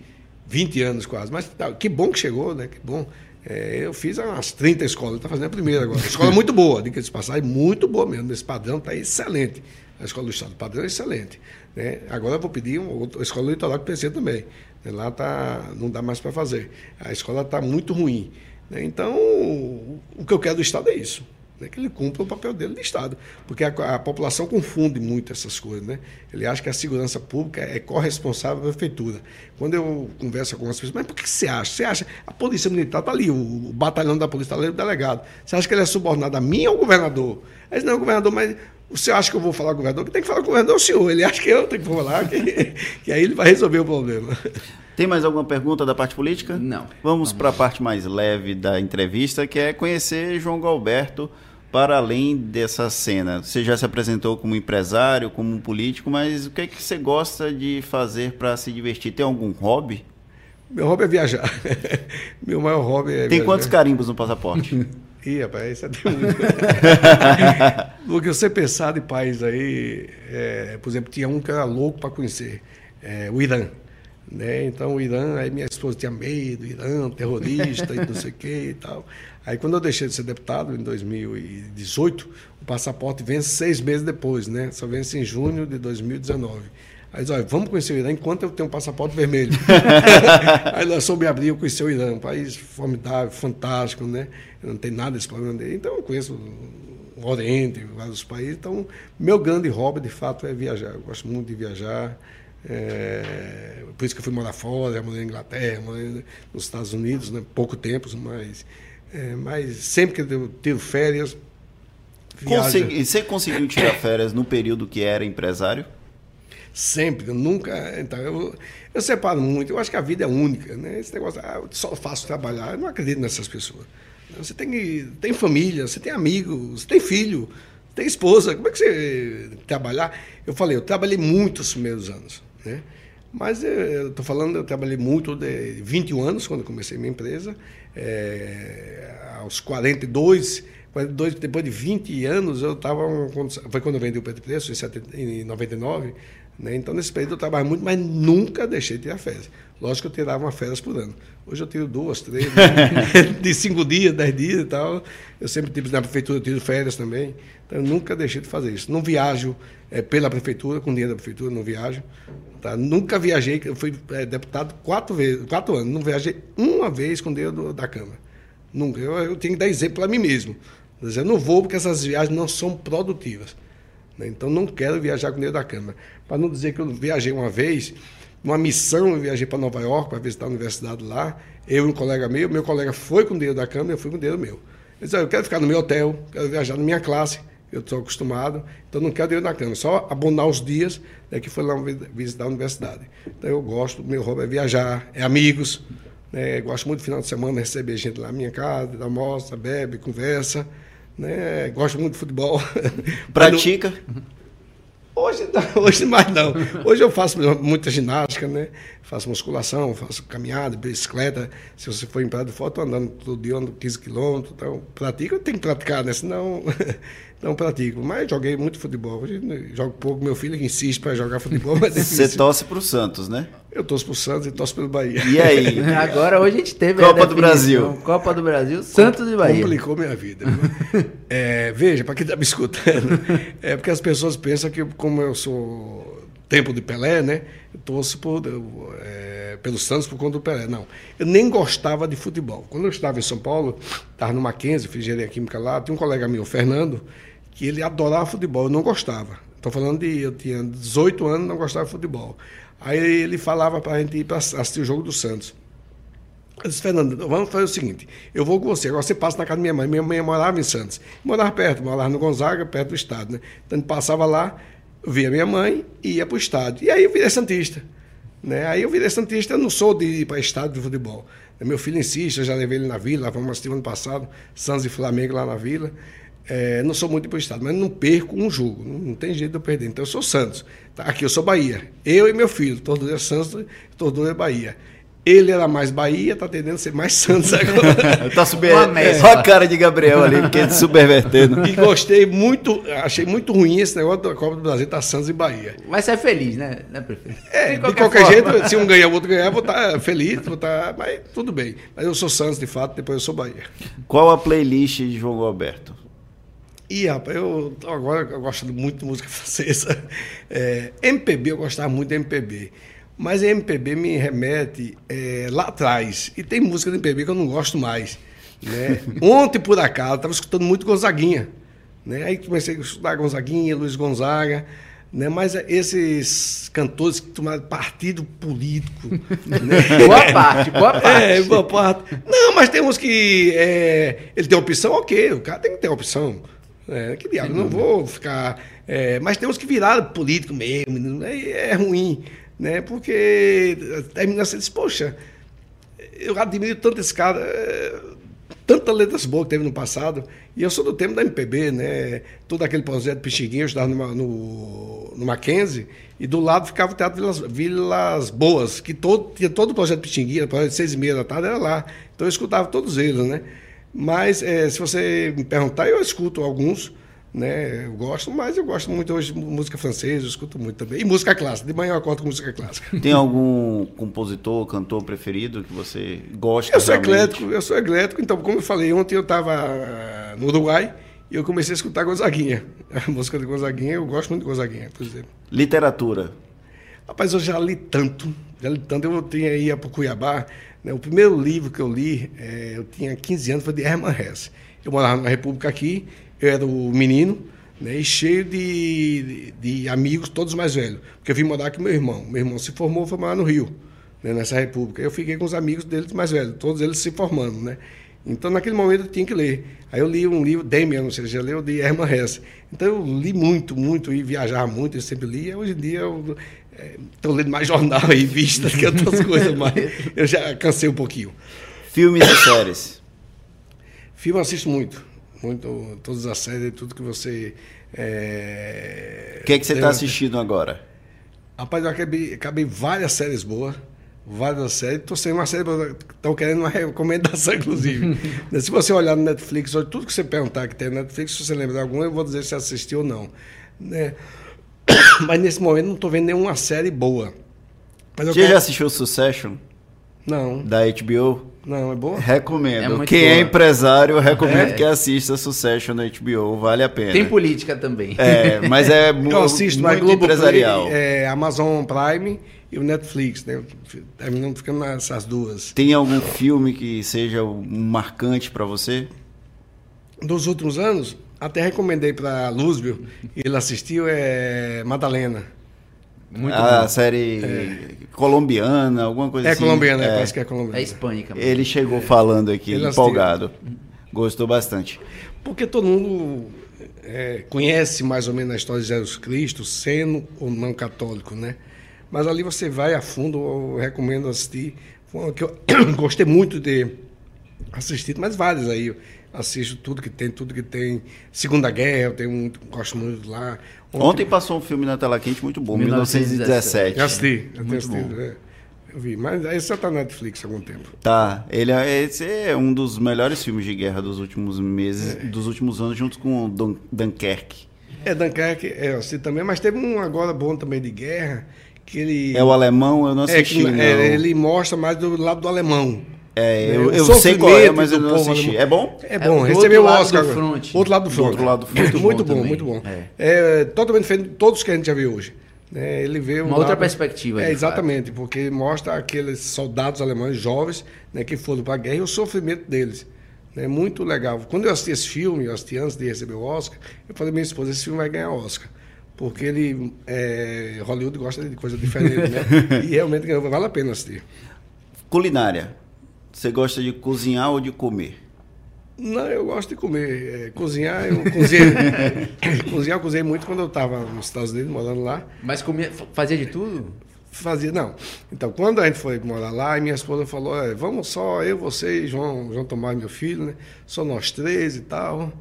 20 anos quase, mas tá, que bom que chegou, né, que bom. É, eu fiz umas 30 escolas, está fazendo a primeira agora. Escola <laughs> muito boa, diga de passagem, muito boa mesmo. Esse padrão está excelente. A escola do Estado, o padrão é excelente. Né? Agora eu vou pedir uma outra escola do litoral que precisa também. Lá tá, não dá mais para fazer. A escola está muito ruim. Né? Então, o que eu quero do Estado é isso. Né? Que ele cumpra o papel dele de Estado. Porque a, a, população confunde muito essas coisas. Né? Ele acha que a segurança pública é corresponsável da prefeitura. Quando eu converso com as pessoas, mas por que você acha? Você acha? A polícia militar está ali, o, o, batalhão da polícia está ali, o delegado. Você acha que ele é subordinado a mim ou ao governador? Aí não, governador, mas o senhor acha que eu vou falar com o governador? Que tem que falar com o governador é o senhor. Ele acha que eu tenho que falar, que, que aí ele vai resolver o problema.
Tem mais alguma pergunta da parte política?
Não.
Vamos para a parte mais leve da entrevista, que é conhecer João Galberto para além dessa cena. Você já se apresentou como empresário, como um político, mas o que é que você gosta de fazer para se divertir? Tem algum hobby?
Meu hobby é viajar. <laughs> Meu maior hobby é
Tem
viajar.
quantos carimbos no passaporte? <laughs>
Ih, rapaz, isso é muito. Porque <laughs> você pensar de país aí, é, por exemplo, tinha um que era louco para conhecer, é, o Irã. Né? Então, o Irã, aí minha esposa tinha medo, Irã, terrorista e não sei o que e tal. Aí, quando eu deixei de ser deputado, em 2018, o passaporte vence seis meses depois, né? Só vence em junho de 2019. Aí olha, vamos conhecer o Irã enquanto eu tenho um passaporte vermelho. <laughs> aí nós soube abrir, eu conheci o Irã, um país formidável, fantástico, né? Não tem nada desse problema dele. Então eu conheço o Oriente, vários países. Então, meu grande hobby, de fato, é viajar. Eu gosto muito de viajar. É, por isso que eu fui morar fora, morei na Inglaterra, morei nos Estados Unidos, né? pouco tempo, mas, é, mas sempre que eu tiro férias.
Consegui, você conseguiu tirar férias no período que era empresário?
Sempre, nunca. Então, eu, eu separo muito. Eu acho que a vida é única, né? Esse negócio, ah, eu só faço trabalhar, eu não acredito nessas pessoas. Você tem, tem família, você tem amigos, você tem filho, tem esposa. Como é que você trabalhar? Eu falei, eu trabalhei muito os primeiros anos, né? Mas eh, eu estou falando, eu trabalhei muito de 21 anos quando comecei minha empresa. É, aos 42, 42, depois de 20 anos, eu estava. Foi quando eu vendi o Pedro Preço, em, 70, em 99. Né? Então, nesse período, eu trabalhei muito, mas nunca deixei de tirar férias. Lógico que eu tirava uma férias por ano. Hoje eu tiro duas, três, <laughs> de cinco dias, dez dias e tal. Eu sempre, tipo, na prefeitura, eu tiro férias também. Então, eu nunca deixei de fazer isso. Não viajo é, pela prefeitura, com dinheiro da prefeitura, não viajo. Tá? Nunca viajei, eu fui é, deputado quatro vezes, quatro anos. Não viajei uma vez com dinheiro do, da Câmara. Nunca. Eu, eu tenho que dar exemplo para mim mesmo. Eu não vou porque essas viagens não são produtivas. Né? Então, não quero viajar com dinheiro da Câmara. Para não dizer que eu viajei uma vez, uma missão, eu viajei para Nova York para visitar a universidade lá. Eu e um colega meu, meu colega foi com dinheiro da Câmara, eu fui com dinheiro meu. Eu disse, eu quero ficar no meu hotel, quero viajar na minha classe, eu estou acostumado, então não quero ir na cama, só abonar os dias né, que foi lá visitar a universidade. Então eu gosto, meu hobby é viajar, é amigos, né, gosto muito do final de semana receber gente lá na minha casa, almoça, bebe, conversa, né, gosto muito de futebol. <laughs>
Pratica?
Hoje, <laughs> hoje mais não. Hoje eu faço muita ginástica, né? Faço musculação, faço caminhada, bicicleta. Se você for em Praia do Foto, andando todo dia, ando 15 quilômetros. Então, pratico, eu tenho que praticar, né? Senão, <laughs> não pratico. Mas joguei muito futebol. Hoje jogo pouco. Meu filho insiste para jogar futebol, mas é
Você torce para o Santos, né?
Eu torço para o Santos e torço pelo Bahia.
E aí? <laughs>
Agora hoje a gente teve
Copa do Brasil.
Copa do Brasil, Santos e Bahia.
Complicou minha vida. <laughs> é, veja, para quem está me escutando, é porque as pessoas pensam que como eu sou tempo de Pelé, né? Eu torço por, é, pelo Santos por conta do Pelé. Não, eu nem gostava de futebol. Quando eu estava em São Paulo, estava no Mackenzie, fiz engenharia química lá, tinha um colega meu, Fernando, que ele adorava futebol, eu não gostava. Estou falando de, eu tinha 18 anos, não gostava de futebol. Aí ele falava para a gente ir para assistir o jogo do Santos. Eu disse, Fernando, vamos fazer o seguinte: eu vou com você. Agora você passa na casa da minha mãe. Minha mãe morava em Santos. Morava perto, morava no Gonzaga, perto do estado. Né? Então gente passava lá, via minha mãe e ia para o estádio. E aí eu virei Santista. Né? Aí eu virei Santista, eu não sou de ir para estádio de futebol. Meu filho insiste, eu já levei ele na vila, vamos assistir ano passado, Santos e Flamengo lá na vila. É, não sou muito para o Estado, mas não perco um jogo. Não, não, tem jeito de eu perder. Então eu sou Santos. Tá, aqui eu sou Bahia. Eu e meu filho, todos dois é Santos, todos dois é Bahia. Ele era mais Bahia, tá tendendo a ser mais Santos <laughs> agora.
tá super... Olha a cara de Gabriel ali, porque é subvertendo.
E gostei muito, achei muito ruim esse negócio da Copa do Brasil, tá Santos e Bahia.
Mas você é feliz, né, né prefeito?
É, de qualquer, de qualquer jeito, se um ganhar, o outro ganhar, vou estar tá feliz, vou estar. Tá, mas tudo bem. Mas eu sou Santos, de fato, depois eu sou Bahia.
Qual a playlist de João Alberto?
E rapaz, eu agora eu gosto muito de música <laughs> francesa. É, MPB, eu gostava muito de MPB. Mas MPB me remete é, lá atrás. E tem música de MPB que eu não gosto mais. Né? <laughs> Ontem, por acaso, estava escutando muito Gonzaguinha. Né? Aí comecei a estudar Gonzaguinha, Luiz Gonzaga. Né? Mas esses cantores que tomaram partido político. <laughs>
Né? boa parte, boa parte.
É, boa parte. Não, mas tem uns que. É, ele tem opção, ok. O cara tem que ter opção. É, que diabo, não vou ficar. É, mas temos que virar político mesmo, é, é ruim, né? Porque termina você diz, poxa, eu admiro tanto esse cara, é, tanta letras boas que teve no passado, e eu sou do tempo da MPB, né? Todo aquele projeto Pixinguinho, eu estava no, no, no Mackenzie, e do lado ficava o Teatro Vilas, Vilas Boas, que todo, tinha todo o projeto Pixinguinha, projeto seis e meia da tarde era lá. Então eu escutava todos eles, né? Mas é, se você me perguntar, eu escuto alguns, né? Eu gosto, mas eu gosto muito hoje de música francesa, eu escuto muito também. E música clássica, de manhã eu acordo com música clássica.
Tem algum compositor, cantor preferido que você gosta?
Eu sou realmente? eclético, eu sou eclético, então, como eu falei, ontem eu estava ah, no Uruguai e eu comecei a escutar Gonzaguinha. <laughs> A música de Gonzaguinha, eu gosto muito de Gonzaguinha, por exemplo.
Literatura.
Rapaz, eu já li tanto, já li tanto. Eu tinha, ia para Cuiabá? O primeiro livro que eu li, é, eu tinha 15 anos, foi de Hermann Hesse. Eu morava na República aqui, eu era o menino, né, e cheio de, de, de, amigos, todos mais velhos. Porque eu vim morar com meu irmão. Meu irmão se formou, foi morar no Rio, né, nessa república. Eu fiquei com os amigos deles mais velhos, todos eles se formando, né? Então, naquele momento, eu tinha que ler. Aí eu li um livro, Demian, não sei se já leu, de Hermann Hesse. Então, eu li muito, muito, e viajava muito, eu sempre li. Hoje em dia, eu Estou é, lendo mais jornal e revista que outras <laughs> coisas, mas eu já cansei um pouquinho.
Filmes e séries?
Filme eu assisto muito. Muito, todas as séries, tudo que você. É...
O que, é que você está assistindo agora?
Rapaz, eu acabei, acabei várias séries boas. Várias séries. Estou sem uma série. Estou querendo uma recomendação, <laughs> inclusive. se você olhar no Netflix, tudo que você perguntar que tem no Netflix, se você lembrar alguma, eu vou dizer se assistiu ou não. Né? <coughs> Mas nesse momento não estou vendo nenhuma série boa.
Você quero... já assistiu Succession?
Não.
Da HBO?
Não, é boa?
Recomendo. É Quem é boa. é empresário, eu recomendo é. que assista Succession na HBO, vale a pena.
Tem política também.
É, mas é <laughs> eu assisto, muito Globo empresarial.
Play, é, Amazon Prime e o Netflix, né? Terminando ficando nessas duas.
Tem algum filme que seja um marcante para você?
Dos últimos anos? Até recomendei para Lúzbio, ele assistiu, é Madalena.
Muito a bom. série é. colombiana, alguma coisa
é
assim.
Colombiana, é colombiana, parece que é colombiana.
É hispânica.
Mesmo. Ele chegou é. falando aqui, ele empolgado. Assistiu. Gostou bastante.
Porque todo mundo é, conhece mais ou menos a história de Jesus Cristo, sendo ou não católico, né? Mas ali você vai a fundo, eu recomendo assistir. Foi uma que eu <coughs> gostei muito de assistir, mas vários aí. Assisto tudo que tem, tudo que tem. Segunda Guerra, eu tenho muito, gosto muito lá.
Ontem, passou um filme na tela quente muito bom, 1917.
1917.
Eu assisti, eu tenho
Muito
assistido.
bom.
é. Eu vi, mas esse já tá na Netflix há algum tempo.
Tá, ele é, esse é um dos melhores filmes de guerra dos últimos meses,
É.
dos últimos anos, junto com o Dun Dunkerque.
É, Dunkirk, é, assisti também, mas teve um agora bom também de guerra, que ele...
É o alemão, eu não
É,
assisti.
que,
não.
é, ele mostra mais do lado do alemão.
É, eu,
o
eu sei qual é, mas eu não
povo
assisti.
alemão.
É bom?
É
É,
bom,
do
recebeu o
outro lado
Oscar.
do.
Outro lado do front.
outro lado do front.
Muito,
Muito
bom,
bom
muito bom.
É.
É, totalmente diferente de todos que a gente já viu hoje. né? ele vê um
Uma outra
lado-
perspectiva,
É, exatamente, porque mostra aqueles soldados alemães jovens né, que foram para a guerra e o sofrimento deles. É muito legal. Quando eu assisti esse filme, eu assisti antes de receber o Oscar, eu falei, minha esposa, esse filme vai ganhar Oscar. Porque ele, é, Hollywood gosta de coisa diferente, né? <laughs> E realmente vale a pena assistir.
Culinária. Você gosta de cozinhar ou de comer?
Não, eu gosto de comer. É, cozinhar, eu cozinhei. <laughs> cozinhar, eu cozinhei muito quando eu estava nos Estados Unidos, morando lá.
Mas comia, fazia de tudo?
Fazia, não. Então, quando a gente foi morar lá, e minha esposa falou: "É, vamos só, eu, você e João, João Tomás, meu filho, né? Só nós três e tal.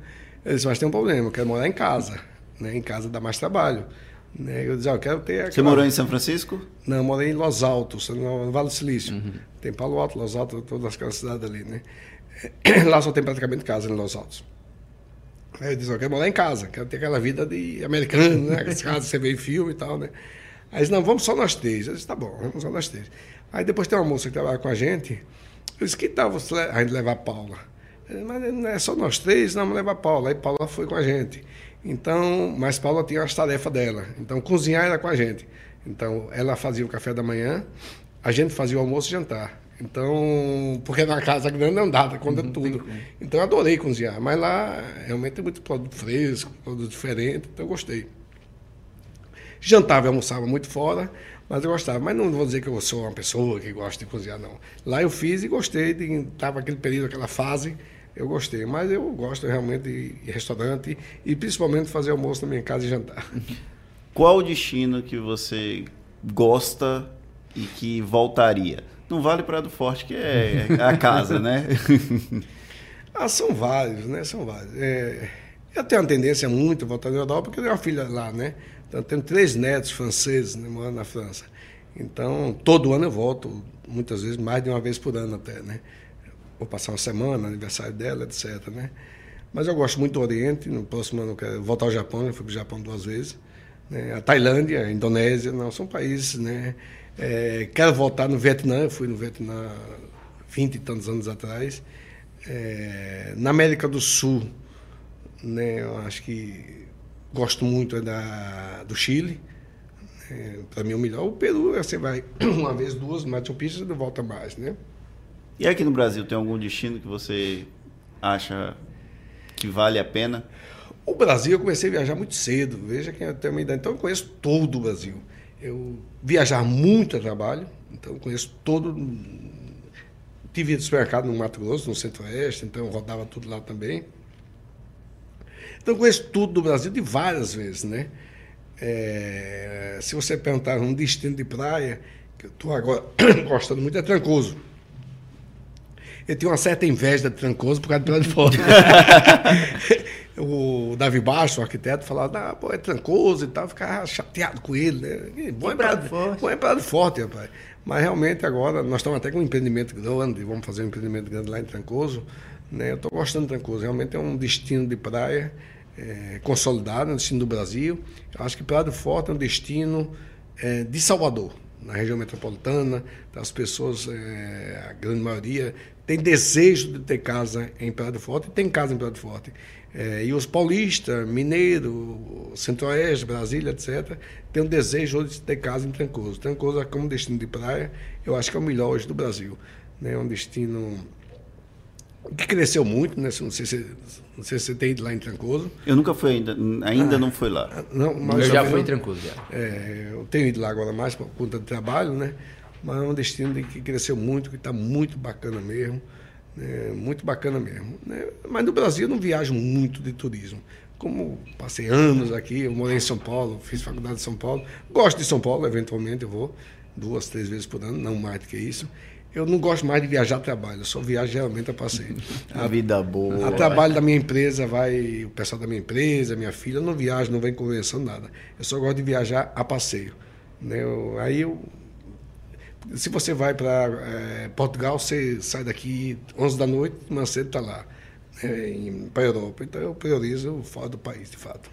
Eu disse: mas tem um problema, eu quero morar em casa. Né? Em casa dá mais trabalho. Né? Eu disse: ah, eu quero ter.
Você
aquela-
morou em São Francisco?
Não, eu morei em Los Altos, no Vale do Silício. Tem Palo Alto, Los Altos, todas aquelas cidades ali, né? <clears throat> Lá só tem praticamente casa em Los Altos. Aí eu disse, eu quero morar em casa, quero ter aquela vida de americano, né? <laughs> Aquelas casas você vê em filme e tal, né? Aí disse, não, vamos só nós três. Eu disse, tá bom, vamos só nós três. Aí depois tem uma moça que trabalha com a gente, eu disse, que tal você a gente levar a Paula? Disse, Mas não é só nós três, não, vamos levar a Paula. Aí Paula foi com a gente. Então, mas Paula tinha as tarefas dela. Então, cozinhar era com a gente. Então, ela fazia o café da manhã, a gente fazia o almoço e jantar. Então, porque na casa grande não dá, conta tudo. Então, eu adorei cozinhar. Mas lá, realmente, tem muito produto fresco, produto diferente, então eu gostei. Jantava e almoçava muito fora, mas eu gostava. Mas não vou dizer que eu sou uma pessoa que gosta de cozinhar, não. Lá eu fiz e gostei, estava aquele período, aquela fase, eu gostei. Mas eu gosto realmente de restaurante e principalmente fazer almoço na minha casa e jantar.
Qual o destino que você gosta e que voltaria? Não vale Praia do Forte, que é a casa, né? <laughs>
Ah, são vários, né? São vários. É, eu tenho uma tendência muito a voltar na Europa, porque eu tenho uma filha lá, né? Então, eu tenho três netos franceses né, morando na França. Então, todo ano eu volto, muitas vezes, mais de uma vez por ano até, né? Vou passar uma semana, aniversário dela, etc, né? Mas eu gosto muito do Oriente, no próximo ano eu quero voltar ao Japão, eu fui para o Japão duas vezes. Né? A Tailândia, a Indonésia, não, são países, né? É, quero voltar no Vietnã, eu fui no Vietnã 20 e tantos anos atrás. É, na América do Sul, né, eu acho que gosto muito é da, do Chile. É, Para mim, o melhor. O Peru, você vai <clears throat> uma vez, duas, Machu Picchu, você volta mais, né?
E aqui no Brasil, tem algum destino que você acha que vale a pena?
O Brasil, eu comecei a viajar muito cedo. Veja quem eu tenho uma ideia. Então, eu conheço todo o Brasil. Eu viajar muito a trabalho, então conheço todo. Tive supermercado no Mato Grosso, no Centro-Oeste, então rodava tudo lá também. Então conheço tudo do Brasil de várias vezes, né? É, se você perguntar um destino de praia, que eu estou agora <coughs> gostando muito, é Trancoso. Eu tenho uma certa inveja de Trancoso por causa do Praia de Fora. <laughs> o Davi Baixo, o arquiteto, falava, ah, pô, é Trancoso e tal, ficava chateado com ele, né? Bom é
Praia
Praia
do Forte.
Bom é do Forte, rapaz. Mas realmente agora nós estamos até com um empreendimento grande, vamos fazer um empreendimento grande lá em Trancoso. Né? Eu estou gostando de Trancoso, realmente é um destino de praia é, consolidado, um destino do Brasil. Eu acho que Praia do Forte é um destino é, de Salvador, na região metropolitana. As pessoas, é, a grande maioria, tem desejo de ter casa em Praia do Forte e tem casa em Praia do Forte. É, e os paulistas, mineiro, centro-oeste, Brasília, etc., têm um desejo hoje de ter casa em Trancoso. Trancoso, é como destino de praia, eu acho que é o melhor hoje do Brasil. É né? um destino que cresceu muito, né? Não sei se, não sei se você tem ido lá em Trancoso.
Eu nunca fui ainda, ainda não fui lá.
Não, mas
eu já fui
não-
tranquilo já.
é, eu tenho ido lá agora mais por conta de trabalho, né? Mas é um destino de que cresceu muito, que está muito bacana mesmo. né? Muito bacana mesmo. né? Mas no Brasil eu não viajo muito de turismo. como passei anos aqui, eu morei em São Paulo, fiz faculdade em São Paulo, gosto de São Paulo, eventualmente eu vou duas, três vezes por ano, não mais do que isso. Eu não gosto mais de viajar a trabalho, eu só viajo geralmente a passeio.
A, <laughs> a vida boa.
A trabalho da minha empresa vai o pessoal da minha empresa, minha filha, eu não viajo, não vem conversando nada. Eu só gosto de viajar a passeio. Né? Eu, aí eu se você vai para é, Portugal, você sai daqui 11 da noite, mais cedo está lá, é, para a Europa. Então eu priorizo fora do país, de fato.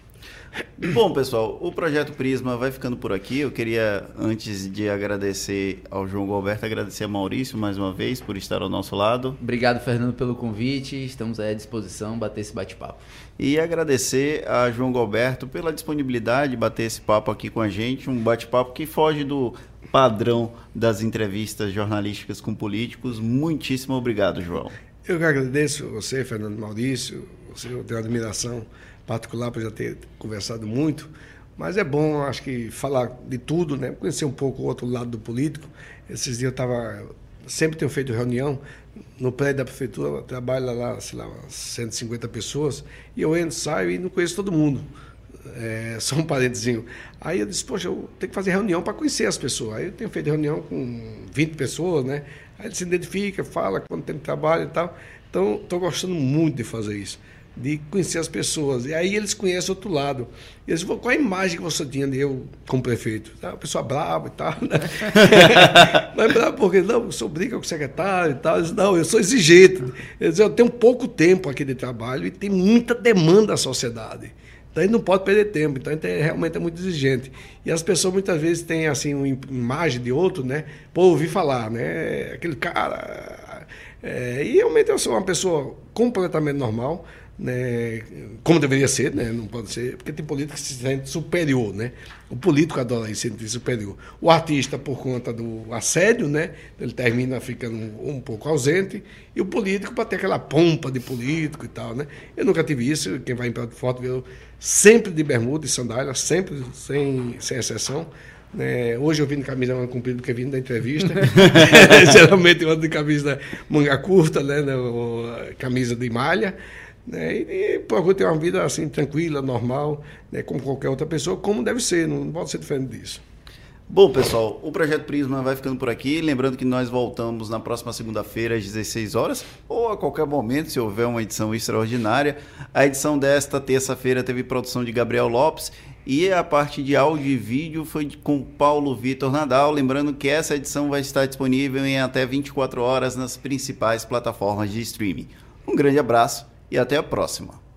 Bom, pessoal, o projeto Prisma vai ficando por aqui. Eu queria, antes de agradecer ao João Gilberto, agradecer a Maurício mais uma vez por estar ao nosso lado.
Obrigado, Fernando, pelo convite. Estamos à disposição bater esse bate-papo.
E agradecer a João Gilberto pela disponibilidade de bater esse papo aqui com a gente. Um bate-papo que foge do padrão das entrevistas jornalísticas com políticos. Muitíssimo obrigado, João.
Eu que agradeço você, Fernando Maurício. Você, eu tenho admiração particular por já ter conversado muito, mas é bom, acho que falar de tudo, né? Conhecer um pouco o outro lado do político. Esses dias eu estava sempre tenho feito reunião no prédio da prefeitura, trabalho lá, sei lá, 150 pessoas, e eu entro, saio e não conheço todo mundo. É, <laughs> só um parentezinho. Aí eu disse, poxa, eu tenho que fazer reunião para conhecer as pessoas. Aí eu tenho feito reunião com 20 pessoas, né? Aí ele se identifica, fala quando tem trabalho e tal. Então, estou gostando muito de fazer isso de conhecer as pessoas. E aí eles conhecem outro lado. E eles falam, qual a imagem que você tinha de eu como prefeito? Ah, uma pessoa brava e tal, né? <laughs> Mas brava porque, não, eu sou briga com o secretário e tal. Eles, não, eu sou exigente. Eles, eu tenho pouco tempo aqui de trabalho e tem muita demanda da sociedade. Então ele não pode perder tempo, então ele realmente é muito exigente. E as pessoas muitas vezes têm assim uma imagem de outro, né? Por ouvir falar, né? Aquele cara. É, e realmente eu sou uma pessoa completamente normal, né, como deveria ser, né, não pode ser, porque tem político que se sente superior, né? O político adora se sentir superior. O artista, por conta do assédio, né, ele termina ficando um, um pouco ausente, e o político para ter aquela pompa de político e tal, né? Eu nunca tive isso, quem vai em Prato Forte viu sempre de bermuda e sandália, sempre sem, sem exceção. né hoje eu vim de camisa manga comprida porque vim da entrevista. <laughs> <laughs> Geralmente eu ando de camisa manga curta, né? né camisa de malha. Né? E, e ter uma vida assim tranquila, normal, né? como qualquer outra pessoa, como deve ser, não pode ser diferente disso.
Bom, pessoal, o Projeto Prisma vai ficando por aqui. Lembrando que nós voltamos na próxima segunda-feira, às 16 horas, ou a qualquer momento, se houver uma edição extraordinária. A edição desta terça-feira teve produção de Gabriel Lopes e a parte de áudio e vídeo foi com Paulo Vitor Nadal. Lembrando que essa edição vai estar disponível em até 24 horas nas principais plataformas de streaming. Um grande abraço e até a próxima.